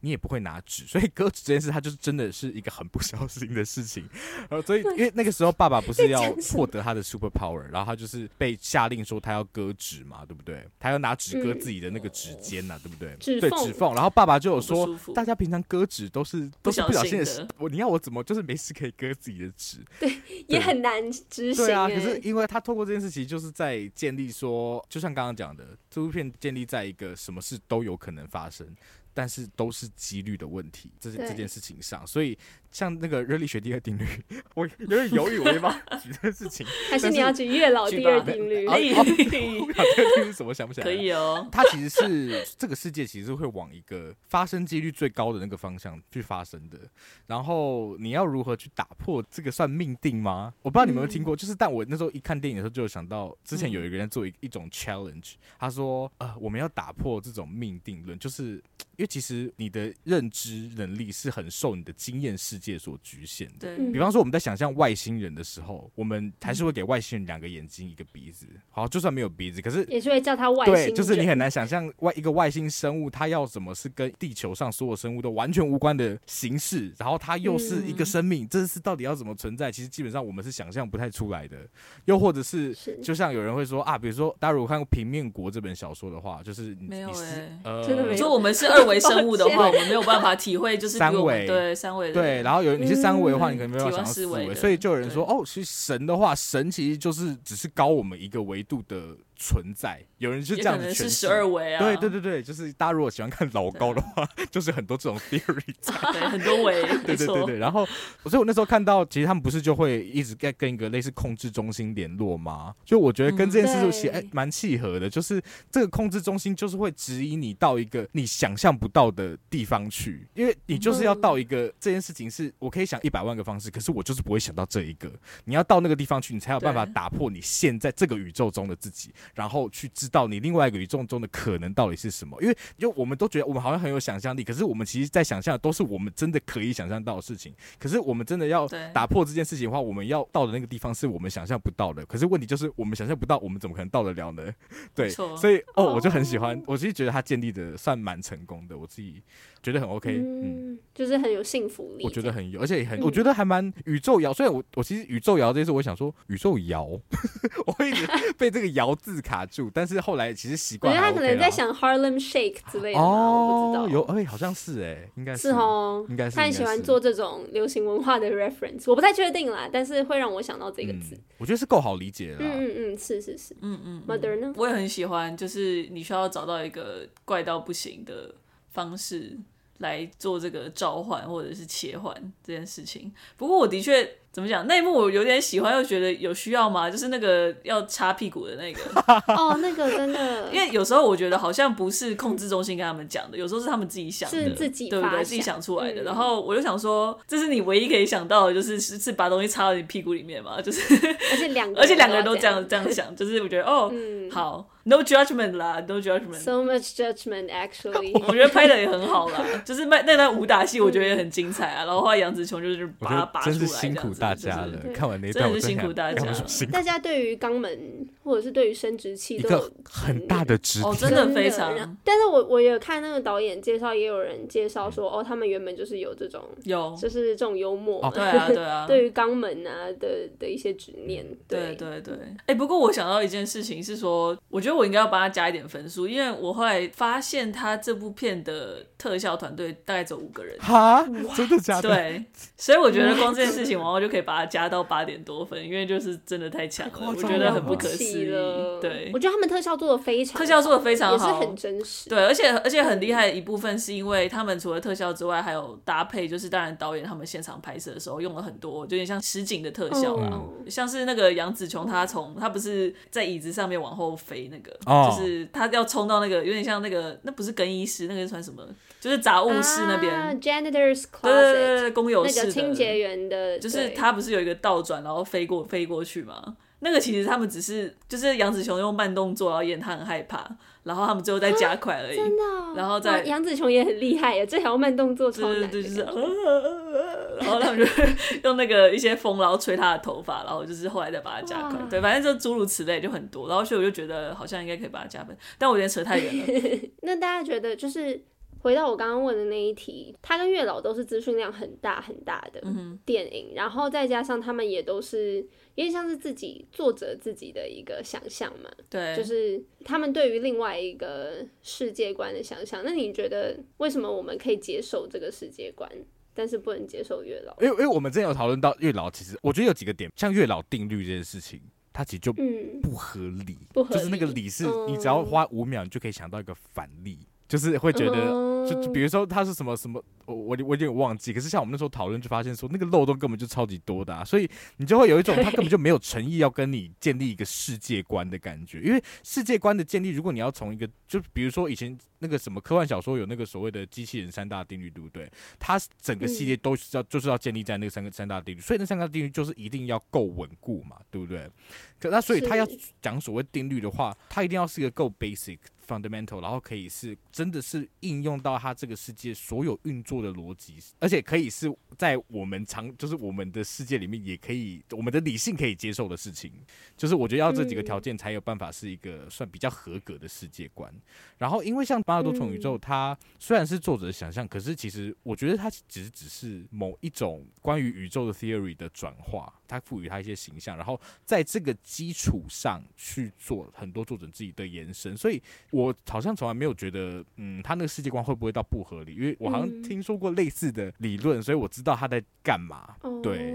你也不会拿纸，所以割纸这件事，它就是真的是一个很不小心的事情。然后，所以因为那个时候爸爸不是要获得他的 super power，然后他就是被下令说他要割纸嘛，对不对？他要拿纸割自己的那个指尖呐、啊，对不对？对指缝。然后爸爸就有说，大家平常割纸都是都是不小心的事，我你要我怎么就是没事可以割自己的纸？对，也很难执行。对啊，可是因为他透过这件事情，就是在建立说，就像刚刚讲的，这部片建立在一个什么事都有可能发生。但是都是几率的问题，这是这件事情上，所以。像那个热力学第二定律，我有点犹豫，我要不要 举这件事情？还是你要举月老第二定律？可以，第二 定律什么想不起来？可以哦。它其实是这个世界其实会往一个发生几率最高的那个方向去发生的。然后你要如何去打破这个算命定吗？我不知道你们有没有听过，就是但我那时候一看电影的时候就有想到，之前有一个人做一一种 challenge，他说呃我们要打破这种命定论，就是因为其实你的认知能力是很受你的经验世界所局限的。对，比方说我们在想象外星人的时候，我们还是会给外星人两个眼睛、一个鼻子。好，就算没有鼻子，可是也是会叫他外星人。对，就是你很难想象外一个外星生物，它要怎么是跟地球上所有生物都完全无关的形式，然后它又是一个生命，这是到底要怎么存在？其实基本上我们是想象不太出来的。又或者是，就像有人会说啊，比如说大家如果看过《平面国》这本小说的话，就是你没有哎、欸，呃，真的没有。说我们是 二维生物的话，我们没有办法体会，就是三维。对三维对，然后有你。是三维的话，你可能没有办法想到四维，所以就有人说，哦，其实神的话，神其实就是只是高我们一个维度的存在。有人是这样子是十二维啊，对对对对，就是大家如果喜欢看老高的话，就是很多这种 theory 在，对很多维，对对对对。然后，所以我那时候看到，其实他们不是就会一直在跟一个类似控制中心联络吗？就我觉得跟这件事其实哎蛮契合的，就是这个控制中心就是会指引你到一个你想象不到的地方去，因为你就是要到一个这件事情是我可以想一百万个方式，可是我就是不会想到这一个。你要到那个地方去，你才有办法打破你现在这个宇宙中的自己，然后去知。道你另外一个宇宙中的可能到底是什么？因为就我们都觉得我们好像很有想象力，可是我们其实在想象的都是我们真的可以想象到的事情。可是我们真的要打破这件事情的话，我们要到的那个地方是我们想象不到的。可是问题就是我们想象不到，我们怎么可能到得了呢？对，所以哦，我就很喜欢，我其实觉得他建立的算蛮成功的，我自己。觉得很 OK，嗯，就是很有幸福力。我觉得很有，而且也很，我觉得还蛮宇宙摇。虽然我我其实宇宙摇这件事，我想说宇宙摇，我会一直被这个摇字卡住。但是后来其实习惯。我觉得他可能在想 Harlem Shake 之类的，我不知道。有哎，好像是哎，应该是哦，应该是。他很喜欢做这种流行文化的 reference，我不太确定啦，但是会让我想到这个字。我觉得是够好理解了。嗯嗯嗯，是是是，嗯嗯。Mother 呢？我也很喜欢，就是你需要找到一个怪到不行的方式。来做这个召唤或者是切换这件事情。不过我的确。怎么讲？那一幕我有点喜欢，又觉得有需要吗？就是那个要擦屁股的那个。哦，那个真的。因为有时候我觉得好像不是控制中心跟他们讲的，有时候是他们自己想的，是自己对不对？自己想出来的。嗯、然后我就想说，这是你唯一可以想到的，就是是是把东西插到你屁股里面嘛？就是而且两个，而且两个人都这样这样想，就是我觉得哦，嗯、好，no judgment 啦，no judgment。So much judgment actually。我觉得拍的也很好啦，就是那那段武打戏，我觉得也很精彩啊。然后后来杨紫琼就是把它拔出来这样子。大家了，看完那段，真的是辛苦大家。大家对于肛门或者是对于生殖器都有很大的肢体，哦真的非常。但是我我有看那个导演介绍，也有人介绍说，哦，他们原本就是有这种，有，就是这种幽默，哦 对啊对啊，对于肛门啊的的一些执念，对对。对。哎、欸，不过我想到一件事情是说，我觉得我应该要帮他加一点分数，因为我后来发现他这部片的特效团队大概只有五个人，哈，真的假的？对，所以我觉得光这件事情，往后就可以把它加到八点多分，因为就是真的太强了，我觉得很不可思议。对，我觉得他们特效做的非常，特效做的非常好，也是很真实。对，而且而且很厉害的一部分是因为他们除了特效之外，还有搭配，就是当然导演他们现场拍摄的时候用了很多，就有点像实景的特效啦，嗯、像是那个杨紫琼，她从她不是在椅子上面往后飞那个，哦、就是她要冲到那个有点像那个，那不是更衣室，那个是算什么？就是杂物室那边、啊、，janitor's closet，对对对对，公有室那个清洁员的，就是他不是有一个倒转，然后飞过飞过去吗？那个其实他们只是就是杨紫琼用慢动作，然后演他很害怕，然后他们最后再加快而已。真的、哦。然后再杨紫琼也很厉害耶，这条慢动作超难。对对对，就是、然后他们就 用那个一些风，然后吹他的头发，然后就是后来再把它加快。哇对，反正就诸如此类就很多。然后所以我就觉得好像应该可以把它加分，但我有点扯太远了。那大家觉得就是？回到我刚刚问的那一题，他跟月老都是资讯量很大很大的电影，嗯、然后再加上他们也都是有点像是自己作者自己的一个想象嘛，对，就是他们对于另外一个世界观的想象。那你觉得为什么我们可以接受这个世界观，但是不能接受月老？因为因为我们之前有讨论到月老，其实我觉得有几个点，像月老定律这件事情，它其实就不合理，嗯、不合理，就是那个理是，你只要花五秒，你就可以想到一个反例。就是会觉得，就就比如说他是什么什么，我我我有点忘记。可是像我们那时候讨论，就发现说那个漏洞根本就超级多的啊，所以你就会有一种他根本就没有诚意要跟你建立一个世界观的感觉。因为世界观的建立，如果你要从一个，就比如说以前那个什么科幻小说有那个所谓的机器人三大定律，对不对？它整个系列都是要就是要建立在那个三个三大定律，所以那三个定律就是一定要够稳固嘛，对不对？可那所以他要讲所谓定律的话，他一定要是一个够 basic。fundamental，然后可以是真的是应用到它这个世界所有运作的逻辑，而且可以是在我们常就是我们的世界里面也可以，我们的理性可以接受的事情，就是我觉得要这几个条件才有办法是一个算比较合格的世界观。然后因为像《八大多重宇宙》，它虽然是作者的想象，可是其实我觉得它只只是某一种关于宇宙的 theory 的转化，它赋予它一些形象，然后在这个基础上去做很多作者自己的延伸，所以。我好像从来没有觉得，嗯，他那个世界观会不会到不合理？因为我好像听说过类似的理论，所以我知道他在干嘛。对，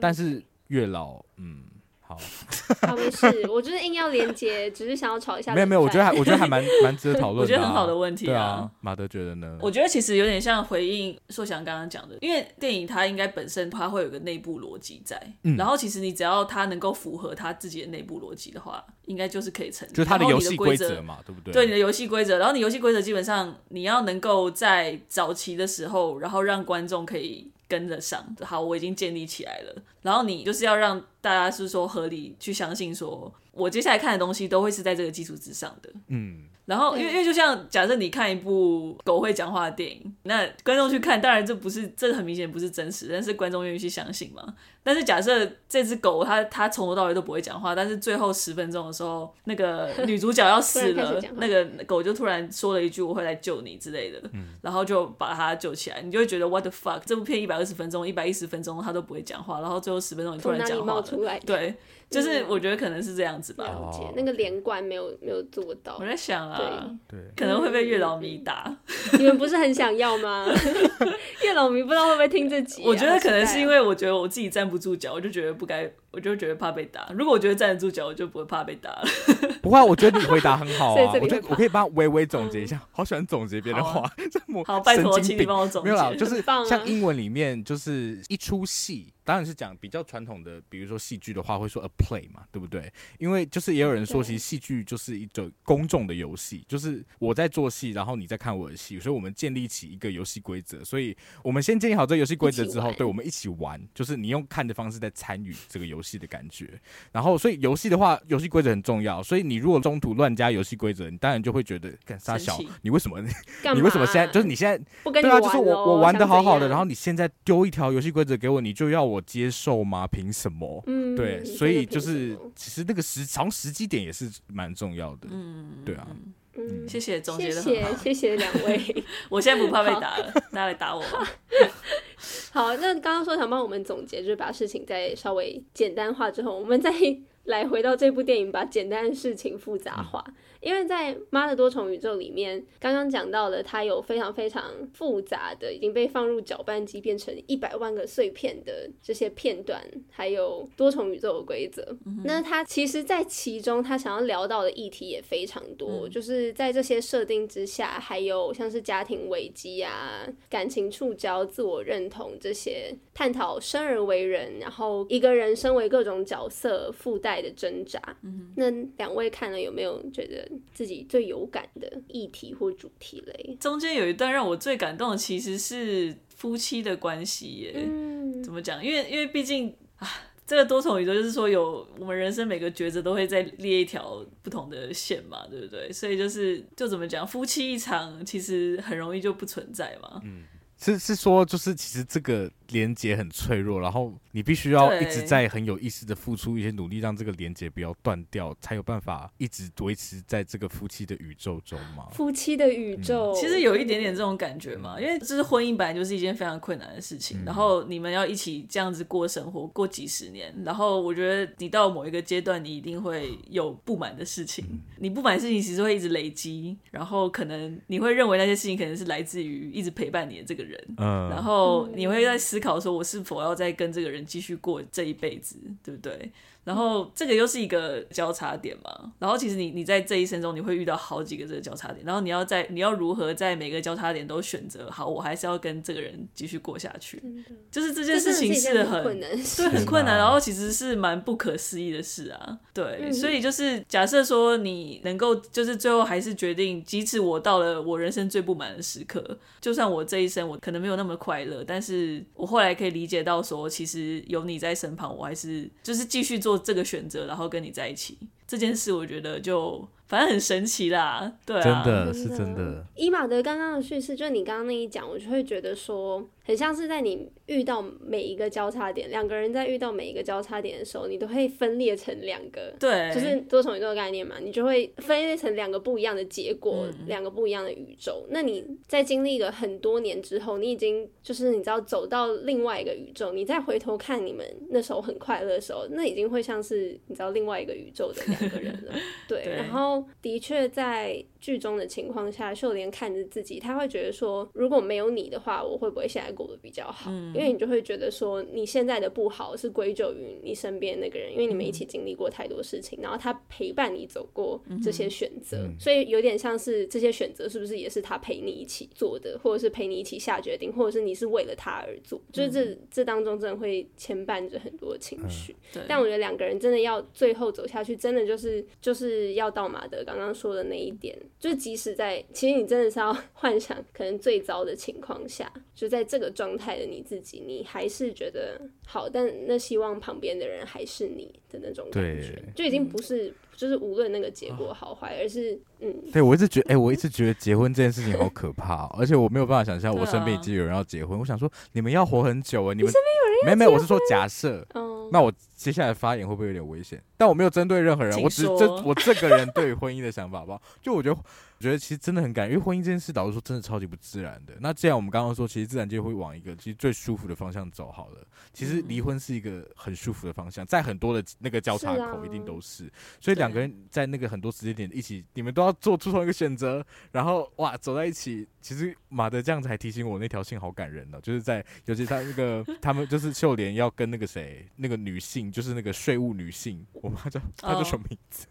但是月老，嗯。好，好没事，我就是硬要连接，只是想要吵一下。没有没有，我觉得还我觉得还蛮蛮值得 讨论的。我觉得很好的问题啊。对啊，马德觉得呢？我觉得其实有点像回应硕翔刚刚讲的，因为电影它应该本身它会有个内部逻辑在，嗯、然后其实你只要它能够符合它自己的内部逻辑的话，应该就是可以成立。就是它的游戏规则嘛，对不对？对你的游戏规则，然后你游戏规则基本上你要能够在早期的时候，然后让观众可以。跟着上，好，我已经建立起来了。然后你就是要让大家是说合理去相信，说我接下来看的东西都会是在这个基础之上的。嗯。然后，因为因为就像假设你看一部狗会讲话的电影，那观众去看，当然这不是这很明显不是真实，但是观众愿意去相信嘛。但是假设这只狗它它从头到尾都不会讲话，但是最后十分钟的时候，那个女主角要死了，那个狗就突然说了一句“我会来救你”之类的，然后就把它救起来，你就会觉得 What the fuck？这部片一百二十分钟，一百一十分钟它都不会讲话，然后最后十分钟你突然讲话了，对。就是我觉得可能是这样子吧，了解那个连贯没有没有做到。我在想啊，对，可能会被月老迷打。你们不是很想要吗？月老迷不知道会不会听这集？我觉得可能是因为我觉得我自己站不住脚，我就觉得不该，我就觉得怕被打。如果我觉得站得住脚，我就不会怕被打了。不会，我觉得你回答很好啊。我觉得我可以帮微微总结一下，好喜欢总结别人的话，这么好，拜托，请你帮我总结。没有啦，就是像英文里面就是一出戏。当然是讲比较传统的，比如说戏剧的话，会说 a play 嘛，对不对？因为就是也有人说，其实戏剧就是一种公众的游戏，就是我在做戏，然后你在看我的戏，所以我们建立起一个游戏规则。所以我们先建立好这个游戏规则之后，对，我们一起玩，就是你用看的方式在参与这个游戏戏的感觉。然后，所以游戏的话，游戏规则很重要。所以你如果中途乱加游戏规则，你当然就会觉得干啥小，你为什么？你为什么现在就是你现在不跟你对啊？就是我我玩的好好的，然后你你现在丢一条游戏规则给我，你就要我接受吗？凭什么？嗯，对，所以就是其实那个时长时机点也是蛮重要的。嗯，对啊。嗯，谢谢总结的谢谢谢谢两位，我现在不怕被打了，大家来打我吧。好，那刚刚说想帮我们总结，就是把事情再稍微简单化之后，我们再来回到这部电影，把简单的事情复杂化。嗯因为在《妈的多重宇宙》里面，刚刚讲到了它有非常非常复杂的，已经被放入搅拌机变成一百万个碎片的这些片段，还有多重宇宙的规则。嗯、那它其实，在其中，他想要聊到的议题也非常多，嗯、就是在这些设定之下，还有像是家庭危机啊、感情触礁、自我认同这些探讨生而为人，然后一个人身为各种角色附带的挣扎。嗯、那两位看了有没有觉得？自己最有感的议题或主题类，中间有一段让我最感动的，其实是夫妻的关系耶。嗯，怎么讲？因为因为毕竟啊，这个多重宇宙就是说有我们人生每个抉择都会再列一条不同的线嘛，对不对？所以就是就怎么讲，夫妻一场其实很容易就不存在嘛。嗯，是是说就是其实这个。连接很脆弱，然后你必须要一直在很有意识的付出一些努力，让这个连接不要断掉，才有办法一直维持在这个夫妻的宇宙中嘛。夫妻的宇宙，嗯、其实有一点点这种感觉嘛，因为这是婚姻本来就是一件非常困难的事情，嗯、然后你们要一起这样子过生活，过几十年，然后我觉得你到某一个阶段，你一定会有不满的事情，嗯、你不满的事情其实会一直累积，然后可能你会认为那些事情可能是来自于一直陪伴你的这个人，嗯，然后你会在思思考说，我是否要再跟这个人继续过这一辈子，对不对？然后这个又是一个交叉点嘛。然后其实你你在这一生中你会遇到好几个这个交叉点，然后你要在你要如何在每个交叉点都选择好，我还是要跟这个人继续过下去。就是这件事情是很困难，对，很困难。然后其实是蛮不可思议的事啊。对，嗯、所以就是假设说你能够就是最后还是决定，即使我到了我人生最不满的时刻，就算我这一生我可能没有那么快乐，但是我后来可以理解到说，其实有你在身旁，我还是就是继续做。这个选择，然后跟你在一起这件事，我觉得就。反正很神奇啦，对啊，真的是真的。伊玛德刚刚的叙事，就是你刚刚那一讲，我就会觉得说，很像是在你遇到每一个交叉点，两个人在遇到每一个交叉点的时候，你都会分裂成两个，对，就是多重宇宙的概念嘛，你就会分裂成两个不一样的结果，嗯、两个不一样的宇宙。那你在经历了很多年之后，你已经就是你知道走到另外一个宇宙，你再回头看你们那时候很快乐的时候，那已经会像是你知道另外一个宇宙的两个人了，对，对然后。的确，在剧中的情况下，秀莲看着自己，他会觉得说，如果没有你的话，我会不会现在过得比较好？嗯、因为你就会觉得说，你现在的不好是归咎于你身边那个人，因为你们一起经历过太多事情，嗯、然后他陪伴你走过这些选择，嗯、所以有点像是这些选择是不是也是他陪你一起做的，或者是陪你一起下决定，或者是你是为了他而做？嗯、就是这这当中真的会牵绊着很多情绪。嗯、但我觉得两个人真的要最后走下去，真的就是就是要到马德刚刚。刚刚说的那一点，就是即使在，其实你真的是要 幻想，可能最糟的情况下，就在这个状态的你自己，你还是觉得好，但那希望旁边的人还是你的那种感觉，就已经不是。嗯就是无论那个结果好坏，而是嗯，对我一直觉得，哎、欸，我一直觉得结婚这件事情好可怕，哦，而且我没有办法想象我身边已经有人要结婚。啊、我想说，你们要活很久哎，欸，你们身边有人？没没，我是说假设，嗯，那我接下来发言会不会有点危险？但我没有针对任何人，我只是这我这个人对于婚姻的想法，好不好？就我觉得。我觉得其实真的很感，因为婚姻这件事，导致说真的超级不自然的。那既然我们刚刚说，其实自然界会往一个其实最舒服的方向走好了。其实离婚是一个很舒服的方向，在很多的那个交叉口一定都是。是啊、所以两个人在那个很多时间点一起，你们都要做出同一个选择，然后哇走在一起。其实马德这样子还提醒我，那条线好感人呢、喔。就是在尤其他那个他们就是秀莲要跟那个谁那个女性，就是那个税务女性，我妈叫她叫什么名字？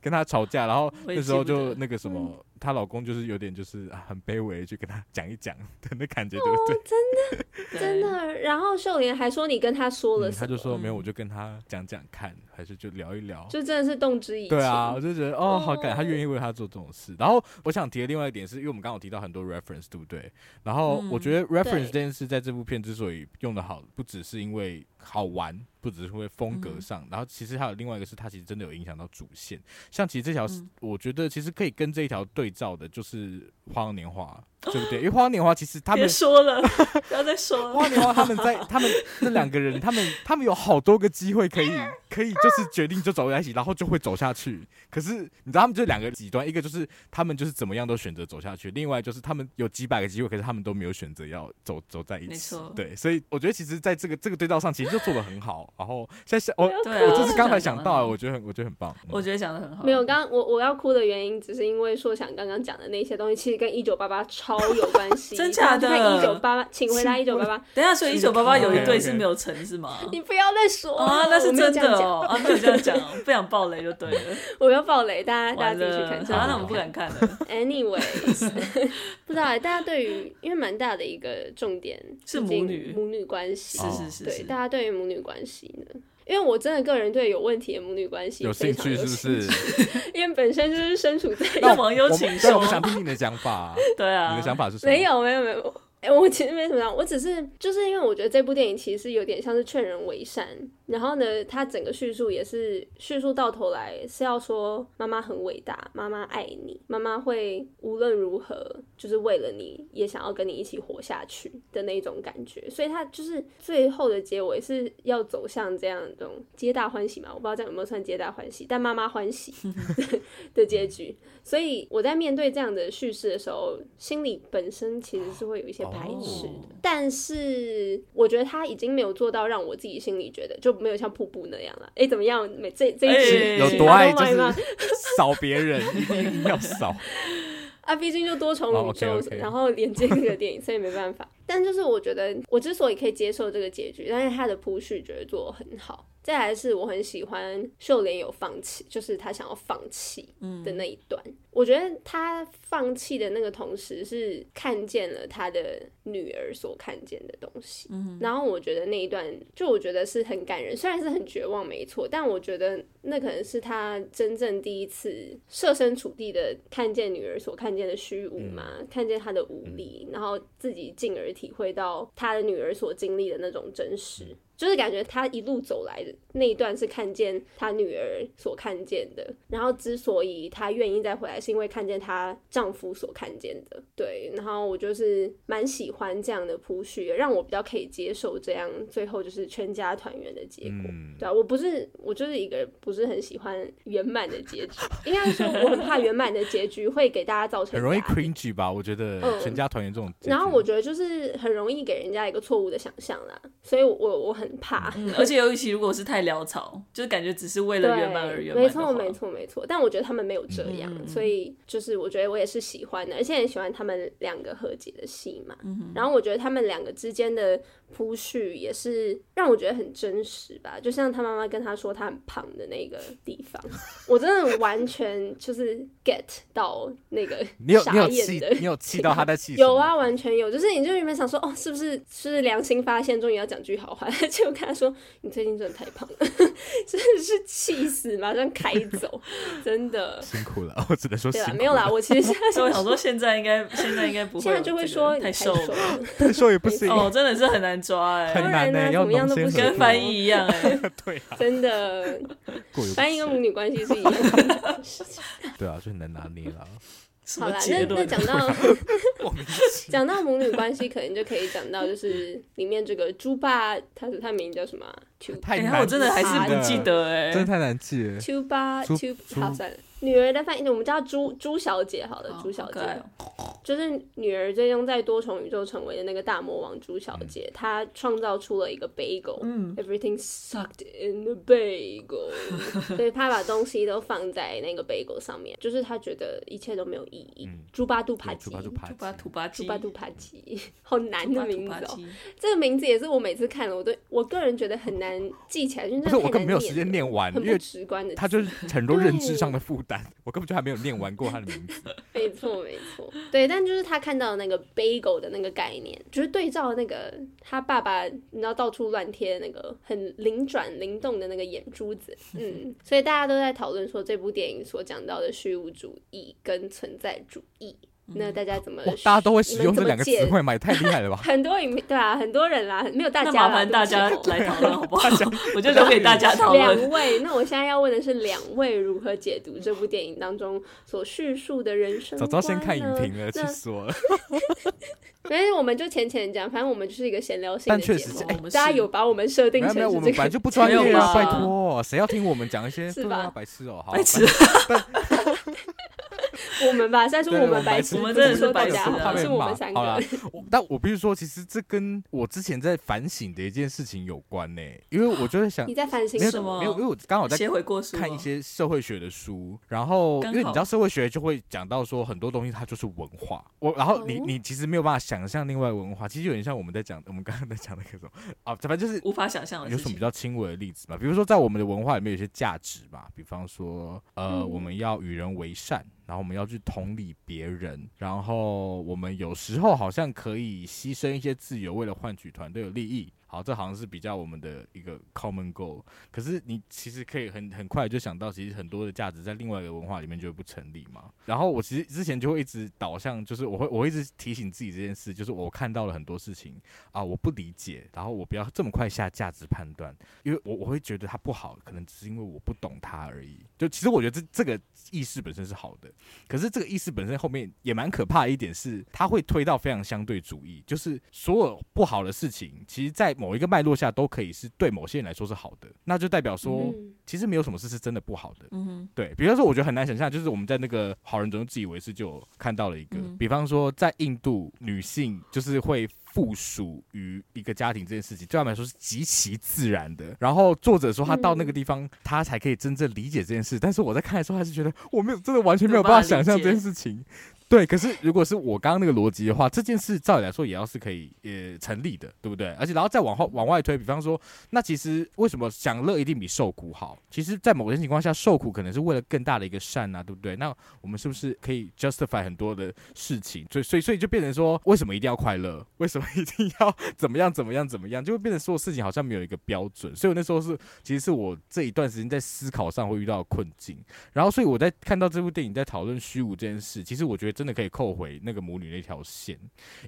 跟他吵架，然后那时候就那个什么，她老公就是有点就是很卑微，去跟她讲一讲的那感觉，对不对？哦、真的 真的。然后秀莲还说你跟她说了什么？他、嗯、就说没有，我就跟她讲讲看，还是就聊一聊，就真的是动之以情。对啊，我就觉得哦，好感，他愿意为她做这种事。然后我想提的另外一点是，因为我们刚刚提到很多 reference，对不对？然后我觉得 reference 这件事在这部片之所以用的好，不只是因为好玩。不只是会风格上，嗯、然后其实还有另外一个是，它其实真的有影响到主线。像其实这条，嗯、我觉得其实可以跟这一条对照的，就是《花样年华》，对不对？因为《花样年华》其实他们别说了，不要再说了。花样年华他们在 他们那两个人，他们他们有好多个机会可以可以就是决定就走在一起，然后就会走下去。可是你知道他们就两个极端，一个就是他们就是怎么样都选择走下去，另外就是他们有几百个机会，可是他们都没有选择要走走在一起。没错，对，所以我觉得其实在这个这个对照上，其实就做的很好。然后现在想我，我就是刚才想到，我觉得很，我觉得很棒。我觉得讲的很好。没有，刚刚我我要哭的原因，只是因为硕想刚刚讲的那些东西，其实跟一九八八超有关系。真假的？一九八八，请回答一九八八。等一下，所以一九八八有一对是没有成是吗？你不要再说啊，那是真的哦。啊，没有这样讲，不想爆雷就对了。我要爆雷，大家大家自己去看。啊，那我们不敢看了。Anyways，不知道大家对于，因为蛮大的一个重点是母女母女关系，是是是，对大家对于母女关系呢？因为我真的个人对有问题的母女关系有兴趣，是不是？因为本身就是身处在让网友请求，我们想听听你的想法。对啊，你的想法是什么？没有，没有，没有。哎、欸，我其实没什么样，我只是就是因为我觉得这部电影其实有点像是劝人为善，然后呢，它整个叙述也是叙述到头来是要说妈妈很伟大，妈妈爱你，妈妈会无论如何就是为了你也想要跟你一起活下去的那种感觉，所以它就是最后的结尾是要走向这样一种皆大欢喜嘛，我不知道这样有没有算皆大欢喜，但妈妈欢喜 的结局，所以我在面对这样的叙事的时候，心里本身其实是会有一些。排斥的，但是我觉得他已经没有做到让我自己心里觉得就没有像瀑布那样了。哎、欸，怎么样？每这这一集有多爱就是扫别人，一定要扫 啊！毕竟就多重宇宙，oh, okay, okay. 然后连接那个电影，所以没办法。但就是我觉得，我之所以可以接受这个结局，但是他的铺叙觉得做得很好。再来是我很喜欢秀莲有放弃，就是他想要放弃的那一段。嗯、我觉得他放弃的那个同时是看见了他的女儿所看见的东西。嗯、然后我觉得那一段就我觉得是很感人，虽然是很绝望，没错，但我觉得那可能是他真正第一次设身处地的看见女儿所看见的虚无嘛，嗯、看见他的无力，然后自己进而体会到他的女儿所经历的那种真实。就是感觉他一路走来的那一段是看见他女儿所看见的，然后之所以他愿意再回来，是因为看见她丈夫所看见的。对，然后我就是蛮喜欢这样的铺叙，让我比较可以接受这样最后就是全家团圆的结果。嗯、对啊，我不是我就是一个不是很喜欢圆满的结局，应该说我很怕圆满的结局会给大家造成很容易 cringe 吧？我觉得全家团圆这种、嗯，然后我觉得就是很容易给人家一个错误的想象啦，所以我我很。怕，嗯，而且尤其如果是太潦草，就是感觉只是为了圆满而圆满。没错，没错，没错。但我觉得他们没有这样，嗯、所以就是我觉得我也是喜欢的，而且很喜欢他们两个和解的戏嘛。嗯、然后我觉得他们两个之间的铺叙也是让我觉得很真实吧，就像他妈妈跟他说他很胖的那个地方，我真的完全就是 get 到那个 傻眼的，你有气到他在气？有啊，完全有，就是你就原本想说哦，是不是是良心发现，终于要讲句好话，结果跟他说你最近真的太胖了，真的是气死，马上开走，真的辛苦了，我只能说辛苦了。没有啦，我其实现在 我想说现在应该现在应该不会，现在就会说太瘦了，太瘦也不行哦，真的是很难。抓哎，很难呢，要怎么样都不跟翻译一样哎，对啊，真的，翻译跟母女关系是一样。的事情，对啊，就很难拿捏了。好啦，那那讲到 讲到母女关系，可能就可以讲到就是里面这个猪爸，他是他名叫什么？太难，我真的还是不记得哎，真的太难记了。猪爸，猪，好算了。女儿的翻译，我们叫朱朱小姐，好的，朱小姐，就是女儿最终在多重宇宙成为的那个大魔王朱小姐，她创造出了一个 bagel，嗯，everything sucked in the bagel，所以她把东西都放在那个 bagel 上面，就是她觉得一切都没有意义。猪八杜帕吉，猪巴土巴吉，猪八杜帕吉，好难的名字哦，这个名字也是我每次看了，我都我个人觉得很难记起来，就是我根本没有时间念完，很不直观的，它就是很多认知上的负。单，我根本就还没有念完过他的名字。没错，没错，对，但就是他看到的那个 bagel 的那个概念，就是对照那个他爸爸，你知道到处乱贴那个很灵转灵动的那个眼珠子，嗯，所以大家都在讨论说这部电影所讲到的虚无主义跟存在主义。那大家怎么？大家都会使用这两个词汇吗？也太厉害了吧！很多影对啊，很多人啦，没有大家，麻烦大家来讨论好不好？我就留给大家讨论。两位，那我现在要问的是，两位如何解读这部电影当中所叙述的人生？早知道先看影评了，气死我了。反正我们就浅浅讲，反正我们就是一个闲聊性的节目。但确实，大家有把我们设定成这个？我们本来就不专业啊！拜托，谁要听我们讲一些？是吧？白痴哦，好白痴。我们吧，再说我们白痴，我们真的是白痴，是我们三个。但我必须说，其实这跟我之前在反省的一件事情有关呢。因为我就在想，你在反省什么？没有，因为我刚好在看一些社会学的书，然后因为你知道社会学就会讲到说很多东西它就是文化。我然后你你其实没有办法想象另外文化，其实有点像我们在讲我们刚刚在讲那个什么啊，反正就是无法想象。有什么比较轻微的例子嘛？比如说在我们的文化里面有些价值嘛，比方说呃，我们要与人为善。然后我们要去同理别人，然后我们有时候好像可以牺牲一些自由，为了换取团队的利益。好，这好像是比较我们的一个 common goal。可是你其实可以很很快就想到，其实很多的价值在另外一个文化里面就会不成立嘛。然后我其实之前就会一直导向，就是我会我会一直提醒自己这件事，就是我看到了很多事情啊，我不理解，然后我不要这么快下价值判断，因为我我会觉得它不好，可能只是因为我不懂它而已。就其实我觉得这这个意识本身是好的，可是这个意识本身后面也蛮可怕的一点是，它会推到非常相对主义，就是所有不好的事情，其实在某一个脉络下都可以是对某些人来说是好的，那就代表说，其实没有什么事是真的不好的。嗯哼，对，比方说，我觉得很难想象，就是我们在那个好人总是自以为是，就看到了一个，比方说在印度，女性就是会附属于一个家庭这件事情，对他们来说是极其自然的。然后作者说他到那个地方，他才可以真正理解这件事。但是我在看的时候，还是觉得我没有真的完全没有办法想象这件事情。对，可是如果是我刚刚那个逻辑的话，这件事照理来说也要是可以呃成立的，对不对？而且然后再往后往外推，比方说，那其实为什么享乐一定比受苦好？其实，在某些情况下，受苦可能是为了更大的一个善啊，对不对？那我们是不是可以 justify 很多的事情？所以，所以，所以就变成说，为什么一定要快乐？为什么一定要怎么样怎么样怎么样？就会变成所有事情好像没有一个标准。所以我那时候是，其实是我这一段时间在思考上会遇到的困境。然后，所以我在看到这部电影在讨论虚无这件事，其实我觉得。真的可以扣回那个母女那条线，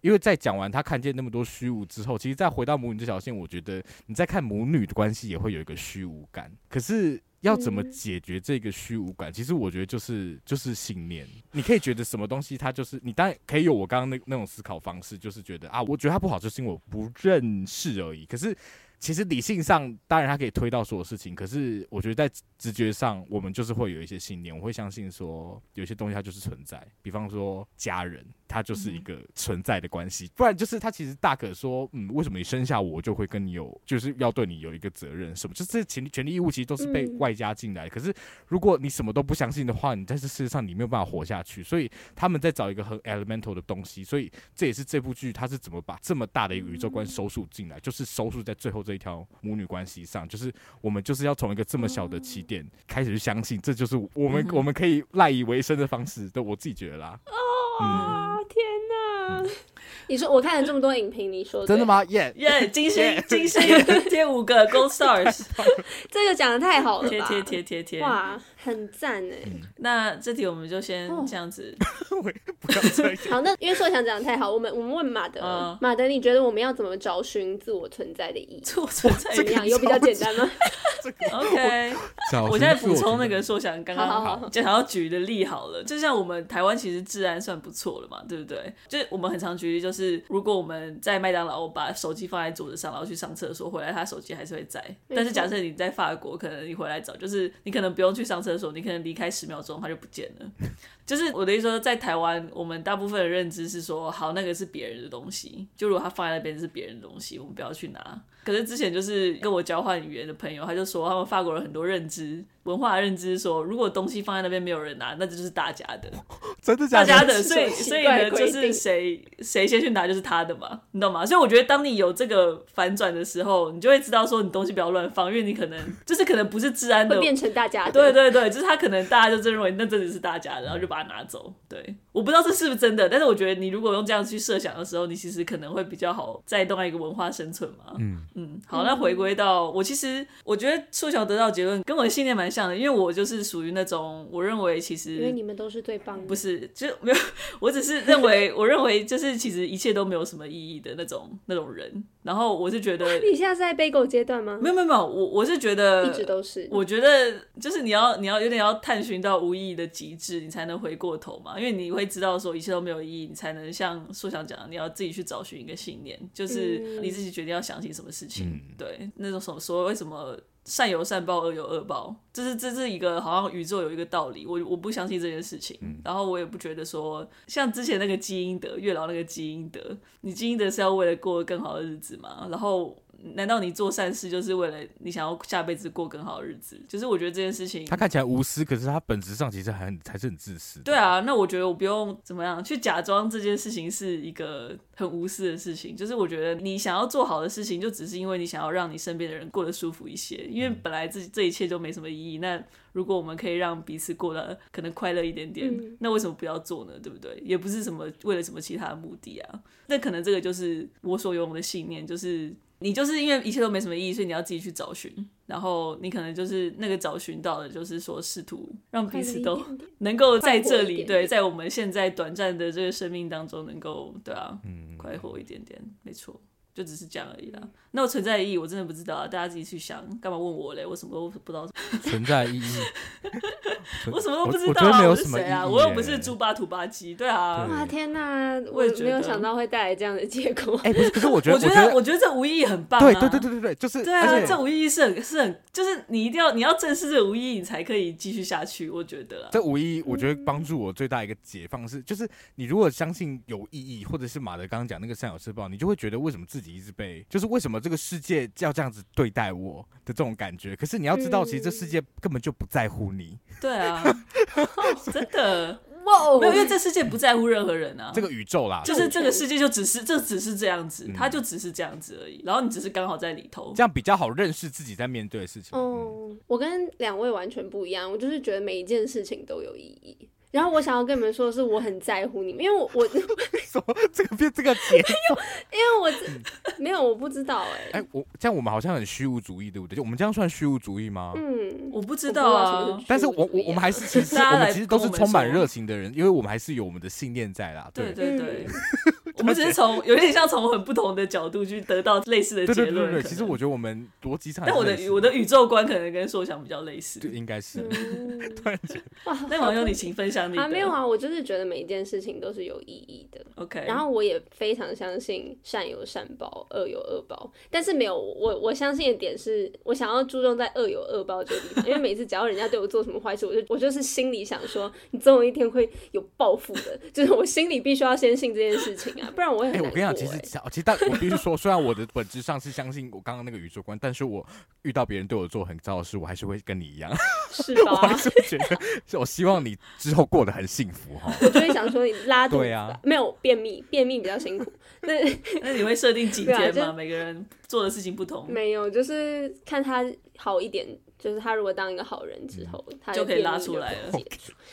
因为在讲完他看见那么多虚无之后，其实再回到母女这条线，我觉得你在看母女的关系也会有一个虚无感。可是要怎么解决这个虚无感？其实我觉得就是就是信念。你可以觉得什么东西它就是你，当然可以有我刚刚那那种思考方式，就是觉得啊，我觉得它不好，就是因为我不认识而已。可是。其实理性上，当然它可以推到所有事情，可是我觉得在直觉上，我们就是会有一些信念，我会相信说，有些东西它就是存在，比方说家人。它就是一个存在的关系，不然就是他其实大可说，嗯，为什么你生下我就会跟你有，就是要对你有一个责任什么？就这权权利义务其实都是被外加进来。可是如果你什么都不相信的话，你在这世界上你没有办法活下去。所以他们在找一个很 elemental 的东西，所以这也是这部剧它是怎么把这么大的一个宇宙观收束进来，就是收束在最后这一条母女关系上，就是我们就是要从一个这么小的起点开始去相信，这就是我们我们可以赖以为生的方式。对，我自己觉得啦。啊、嗯！天哪！嗯、你说我看了这么多影评，你说真的吗？耶耶！金星金星贴五个 Gold Stars，这个讲的太好了贴贴贴贴贴！哇，很赞哎！嗯、那这题我们就先这样子。哦、不要这样好，那因为硕想讲的太好，我们我们问马德，嗯、马德，你觉得我们要怎么找寻自我存在的意义？自我存在怎么样？有比较简单吗？这个、OK，我现在补充那个硕想刚刚就想要举的例好了，就像我们台湾其实治安算不错了嘛，对不对？就是我们很常举例，就是如果我们在麦当劳把手机放在桌子上，然后去上厕所，回来他手机还是会在。但是假设你在法国，可能你回来找，就是你可能不用去上厕所，你可能离开十秒钟，它就不见了。就是我的意思说，在台湾，我们大部分的认知是说，好，那个是别人的东西，就如果他放在那边是别人的东西，我们不要去拿。可是之前就是跟我交换语言的朋友，他就说他们法国人很多认知文化认知说，如果东西放在那边没有人拿，那就是大家的，真的假的？大家的，所以所以呢，就是谁谁先去拿就是他的嘛，你懂吗？所以我觉得当你有这个反转的时候，你就会知道说你东西不要乱放，因为你可能就是可能不是治安的，会变成大家的。对对对，就是他可能大家就真认为那真的是大家的，然后就把拿走。对，我不知道这是不是真的，但是我觉得你如果用这样去设想的时候，你其实可能会比较好在另外一个文化生存嘛。嗯嗯，好，那回归到我，其实我觉得硕小得到结论跟我的信念蛮像的，因为我就是属于那种我认为其实因为你们都是最棒的，不是就没有，我只是认为我认为就是其实一切都没有什么意义的那种那种人。然后我是觉得 你现在是在贝狗阶段吗？没有没有没有，我我是觉得一直都是，我觉得就是你要你要有点要探寻到无意义的极致，你才能回过头嘛，因为你会知道说一切都没有意义，你才能像素想讲，你要自己去找寻一个信念，就是你自己决定要相信什么事情，嗯、对那种什么说为什么。善有善报，恶有恶报，这是这是一个好像宇宙有一个道理，我我不相信这件事情，嗯、然后我也不觉得说像之前那个基因德，月老那个基因德，你基因德是要为了过更好的日子嘛，然后。难道你做善事就是为了你想要下辈子过更好的日子？就是我觉得这件事情，他看起来无私，可是他本质上其实还还是很自私。对啊，那我觉得我不用怎么样去假装这件事情是一个很无私的事情。就是我觉得你想要做好的事情，就只是因为你想要让你身边的人过得舒服一些。因为本来这这一切就没什么意义。那如果我们可以让彼此过得可能快乐一点点，嗯、那为什么不要做呢？对不对？也不是什么为了什么其他的目的啊。那可能这个就是我所拥有的信念，就是。你就是因为一切都没什么意义，所以你要自己去找寻，然后你可能就是那个找寻到的，就是说试图让彼此都能够在这里，对，在我们现在短暂的这个生命当中，能够对啊，嗯，快活一点点，没错。就只是这样而已啦。那我存在的意义我真的不知道啊，大家自己去想。干嘛问我嘞？我什么都不知道。存在意义，我什么都不知道啊。我是谁啊？我又不是猪八土八鸡。对啊。哇天哪！我也没有想到会带来这样的结果。哎，不是，可是我觉得，我觉得，我觉得这无意义很棒。对对对对对对，就是对啊，这无意义是很是很，就是你一定要你要正视这无意义，你才可以继续下去。我觉得这无意义，我觉得帮助我最大一个解放是，就是你如果相信有意义，或者是马德刚刚讲那个善有善报，你就会觉得为什么自己一直被就是。为什么这个世界要这样子对待我的这种感觉？可是你要知道，其实这世界根本就不在乎你。对啊，真的哇，没有，因为这世界不在乎任何人啊。这个宇宙啦，就是这个世界就只是，这只是这样子，它就只是这样子而已。然后你只是刚好在里头，这样比较好认识自己在面对的事情。哦，我跟两位完全不一样，我就是觉得每一件事情都有意义。然后我想要跟你们说的是，我很在乎你们，因为我我 什么 这个变这个节奏，因为我、嗯、没有我不知道哎、欸，哎我这样我们好像很虚无主义，对不对？就我们这样算虚无主义吗？嗯，我不知道啊，但是我我我们还是其实 我们其实都是充满热情的人，因为我们还是有我们的信念在啦。对对对，我们只是从有点像从很不同的角度去得到类似的结论。对对对对，其实我觉得我们逻辑上，但我的我的宇宙观可能跟硕想比较类似，对，应该是。突然间，哇，那网友你请分享你的。啊，没有啊，我。就是觉得每一件事情都是有意义的，OK。然后我也非常相信善有善报，恶有恶报。但是没有我我相信的点是，我想要注重在恶有恶报这个地方，因为每次只要人家对我做什么坏事，我就我就是心里想说，你总有一天会有报复的，就是我心里必须要先信这件事情啊，不然我也。哎、欸，我跟你讲，其实其实但我必须说，虽然我的本质上是相信我刚刚那个宇宙观，但是我遇到别人对我做很糟的事，我还是会跟你一样，是吧？我还是觉得，我希望你之后过得很幸福哈。我就会想。说你拉肚子，对啊，没有便秘，便秘比较辛苦。那那你会设定几天吗？每个人做的事情不同。没有，就是看他好一点，就是他如果当一个好人之后，嗯、他就，就可以拉出来了。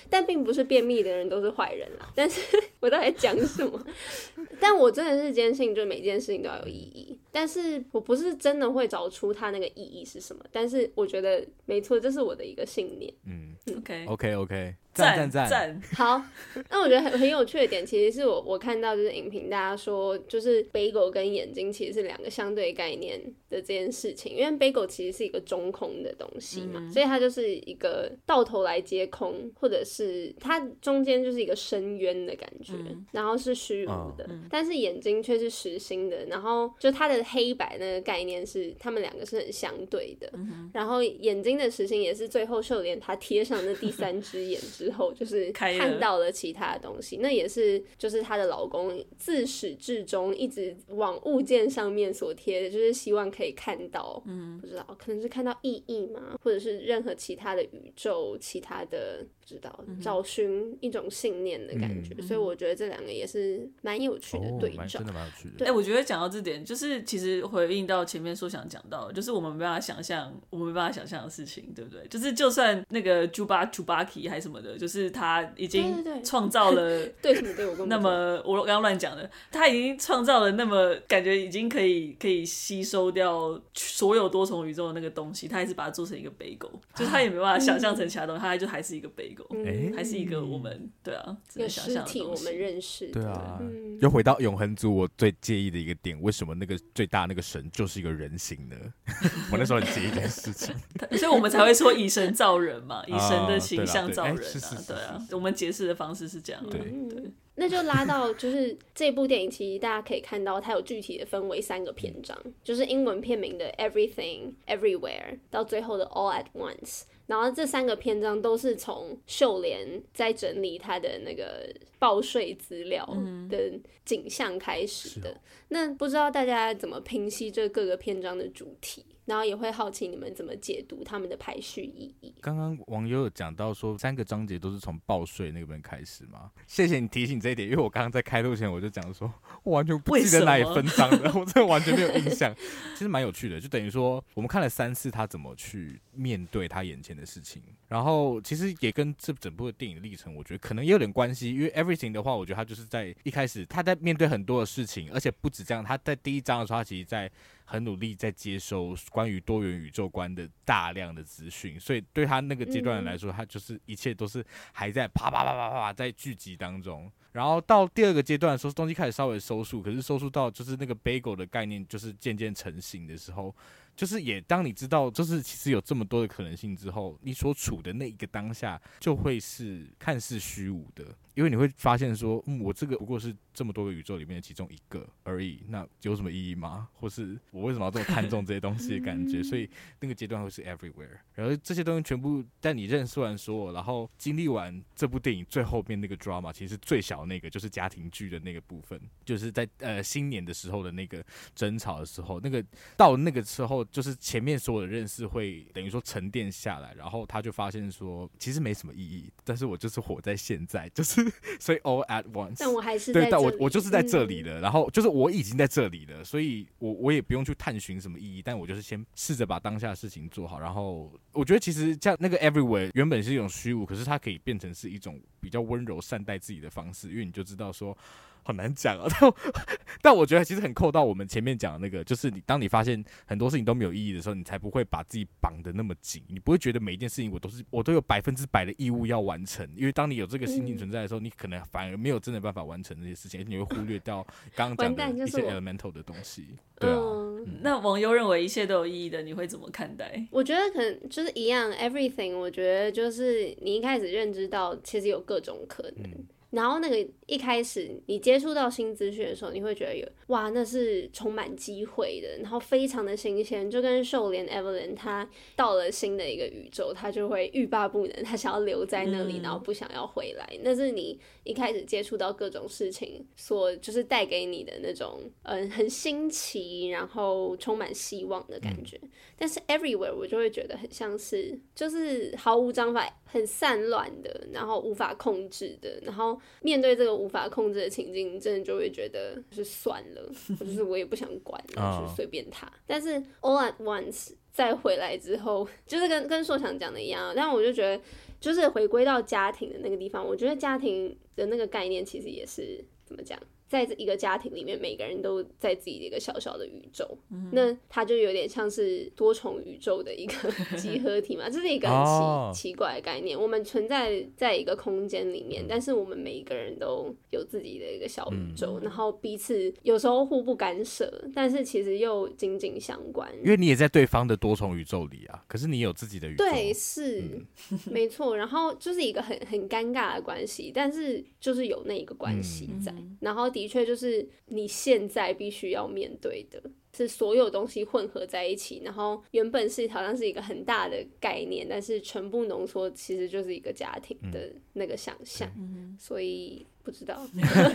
但并不是便秘的人都是坏人啦。但是 我到底在讲什么？但我真的是坚信，就每件事情都要有意义。但是我不是真的会找出他那个意义是什么。但是我觉得没错，这是我的一个信念。嗯，嗯，OK OK OK。赞赞赞！好，那我觉得很很有趣的点，其实是我我看到就是影评，大家说就是 bagel 跟眼睛其实是两个相对概念的这件事情，因为 bagel 其实是一个中空的东西嘛，嗯、所以它就是一个到头来皆空，或者是它中间就是一个深渊的感觉，嗯、然后是虚无的，嗯、但是眼睛却是实心的，然后就它的黑白那个概念是他们两个是很相对的，嗯、然后眼睛的实心也是最后秀莲她贴上那第三只眼之之后，就是看到了其他的东西。那也是就是她的老公自始至终一直往物件上面所贴的，就是希望可以看到，嗯，不知道可能是看到意义嘛？或者是任何其他的宇宙，其他的不。知道找寻一种信念的感觉，嗯、所以我觉得这两个也是蛮有趣的对照，哦、真的蛮有趣的。对，哎、欸，我觉得讲到这点，就是其实回应到前面说想讲到，就是我们没办法想象，我们没办法想象的事情，对不对？就是就算那个 Juba Jubaki 还什么的，就是他已经创造了 对什么对我那么我刚刚乱讲的，他已经创造了那么感觉已经可以可以吸收掉所有多重宇宙的那个东西，他还是把它做成一个 bagel，就是他也没办法想象成其他东西，他、嗯、就还是一个 bagel。哎，还是一个我们对啊，有实体我们认识。对啊，又回到永恒族，我最介意的一个点，为什么那个最大那个神就是一个人形呢？我那时候很介意这件事情，所以我们才会说以神造人嘛，以神的形象造人啊，对啊，我们解释的方式是这样。对对，那就拉到就是这部电影，其实大家可以看到，它有具体的分为三个篇章，就是英文片名的 Everything Everywhere，到最后的 All at Once。然后这三个篇章都是从秀莲在整理她的那个报税资料的景象开始的。嗯、那不知道大家怎么评析这各个篇章的主题？然后也会好奇你们怎么解读他们的排序意义。刚刚网友有讲到说三个章节都是从报税那边开始吗？谢谢你提醒这一点，因为我刚刚在开录前我就讲说，我完全不记得哪里分章的，我真的完全没有印象。其实蛮有趣的，就等于说我们看了三次他怎么去面对他眼前的事情，然后其实也跟这整部的电影历程，我觉得可能也有点关系。因为 Everything 的话，我觉得他就是在一开始他在面对很多的事情，而且不止这样，他在第一章的时候，他其实在。很努力在接收关于多元宇宙观的大量的资讯，所以对他那个阶段来说，他就是一切都是还在啪啪啪啪啪在聚集当中。然后到第二个阶段的时候，东西开始稍微收束，可是收束到就是那个 bagel 的概念就是渐渐成型的时候，就是也当你知道就是其实有这么多的可能性之后，你所处的那一个当下就会是看似虚无的。因为你会发现说，嗯，我这个不过是这么多个宇宙里面的其中一个而已，那有什么意义吗？或是我为什么要这么看重这些东西的感觉？所以那个阶段会是 everywhere，然后这些东西全部在你认识完所有，然后经历完这部电影最后面那个 drama，其实最小的那个就是家庭剧的那个部分，就是在呃新年的时候的那个争吵的时候，那个到那个时候，就是前面所有的认识会等于说沉淀下来，然后他就发现说，其实没什么意义，但是我就是活在现在，就是。所以 all at once，但我还是对，但我我就是在这里的，嗯、然后就是我已经在这里了，所以我我也不用去探寻什么意义，但我就是先试着把当下的事情做好，然后我觉得其实像那个 everywhere 原本是一种虚无，可是它可以变成是一种比较温柔善待自己的方式，因为你就知道说。好难讲啊，但 但我觉得其实很扣到我们前面讲的那个，就是你当你发现很多事情都没有意义的时候，你才不会把自己绑得那么紧，你不会觉得每一件事情我都是我都有百分之百的义务要完成，因为当你有这个心情存在的时候，你可能反而没有真的办法完成这些事情，而且你会忽略掉刚刚讲的一些 elemental 的东西。对啊，嗯、那网友认为一切都有意义的，你会怎么看待？我觉得可能就是一样，everything。我觉得就是你一开始认知到，其实有各种可能。嗯然后那个一开始你接触到新资讯的时候，你会觉得有哇，那是充满机会的，然后非常的新鲜，就跟秀莲 Evelyn 她到了新的一个宇宙，她就会欲罢不能，她想要留在那里，然后不想要回来。那是你一开始接触到各种事情所就是带给你的那种嗯很新奇，然后充满希望的感觉。但是 Everywhere 我就会觉得很像是就是毫无章法，很散乱的，然后无法控制的，然后。面对这个无法控制的情境，真的就会觉得就是算了，就是我也不想管了，就 随便他。但是 all at once 再回来之后，就是跟跟硕想讲的一样，但我就觉得，就是回归到家庭的那个地方，我觉得家庭的那个概念其实也是怎么讲？在这一个家庭里面，每个人都在自己的一个小小的宇宙，嗯、那它就有点像是多重宇宙的一个 集合体嘛，这是一个很奇、哦、奇怪的概念。我们存在在一个空间里面，但是我们每一个人都有自己的一个小宇宙，嗯、然后彼此有时候互不干涉，但是其实又紧紧相关。因为你也在对方的多重宇宙里啊，可是你有自己的宇宙。对，是、嗯、没错。然后就是一个很很尴尬的关系，但是就是有那一个关系在，嗯、然后。的确，就是你现在必须要面对的。是所有东西混合在一起，然后原本是好像是一个很大的概念，但是全部浓缩其实就是一个家庭的那个想象，嗯、所以。不知道，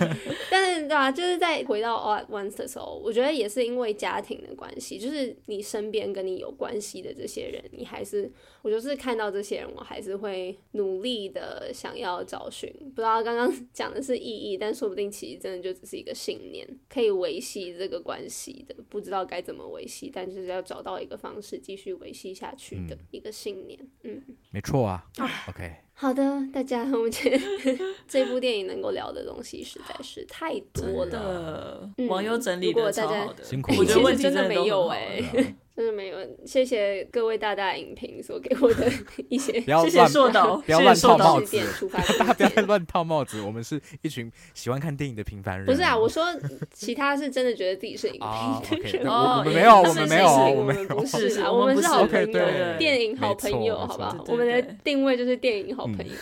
但是对啊，就是在回到 All at Once 的时候，我觉得也是因为家庭的关系，就是你身边跟你有关系的这些人，你还是我就是看到这些人，我还是会努力的想要找寻。不知道刚刚讲的是意义，但说不定其实真的就只是一个信念，可以维系这个关系的。不知道该怎么维系，但就是要找到一个方式继续维系下去的一个信念。嗯，没错啊。OK。好的，大家，我觉得 这部电影能够聊的东西实在是太多了。网友整理的超好的，辛苦，我觉得问题真的没有哎、欸。真的没有，谢谢各位大大影评所给我的 一些，谢谢硕导，不要乱套帽子，大家不要再乱套帽子。我们是一群喜欢看电影的平凡人。不是啊，我说其他是真的觉得自己是影评，我们没有，我们没有，我们不是啊，我们是好朋友，电影好朋友，好不好？我们的定位就是电影好朋友，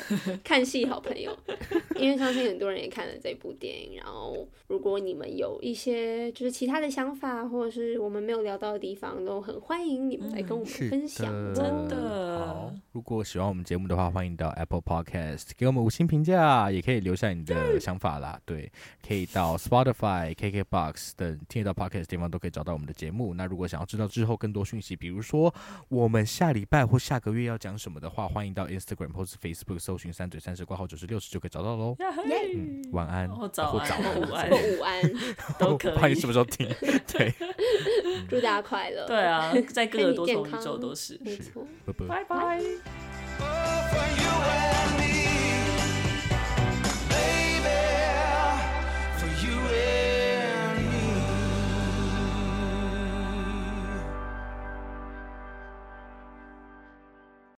看戏好朋友。因为相信很多人也看了这部电影，然后如果你们有一些就是其他的想法，或者是我们没有聊到的地方，都很欢迎你们来跟我们分享。嗯、真的好，如果喜欢我们节目的话，欢迎到 Apple Podcast 给我们五星评价，也可以留下你的想法啦。对，可以到 Spotify、KKBox 等听得到 Podcast 地方都可以找到我们的节目。那如果想要知道之后更多讯息，比如说我们下礼拜或下个月要讲什么的话，欢迎到 Instagram 或是 Facebook 搜寻“三嘴三十”挂号九十六十就可以找到喽。嗯，晚安，或早安，午安，午安都可以。不管你什么时候听，对，祝大家快乐。对啊 在各个多重宇宙都是。是。拜拜。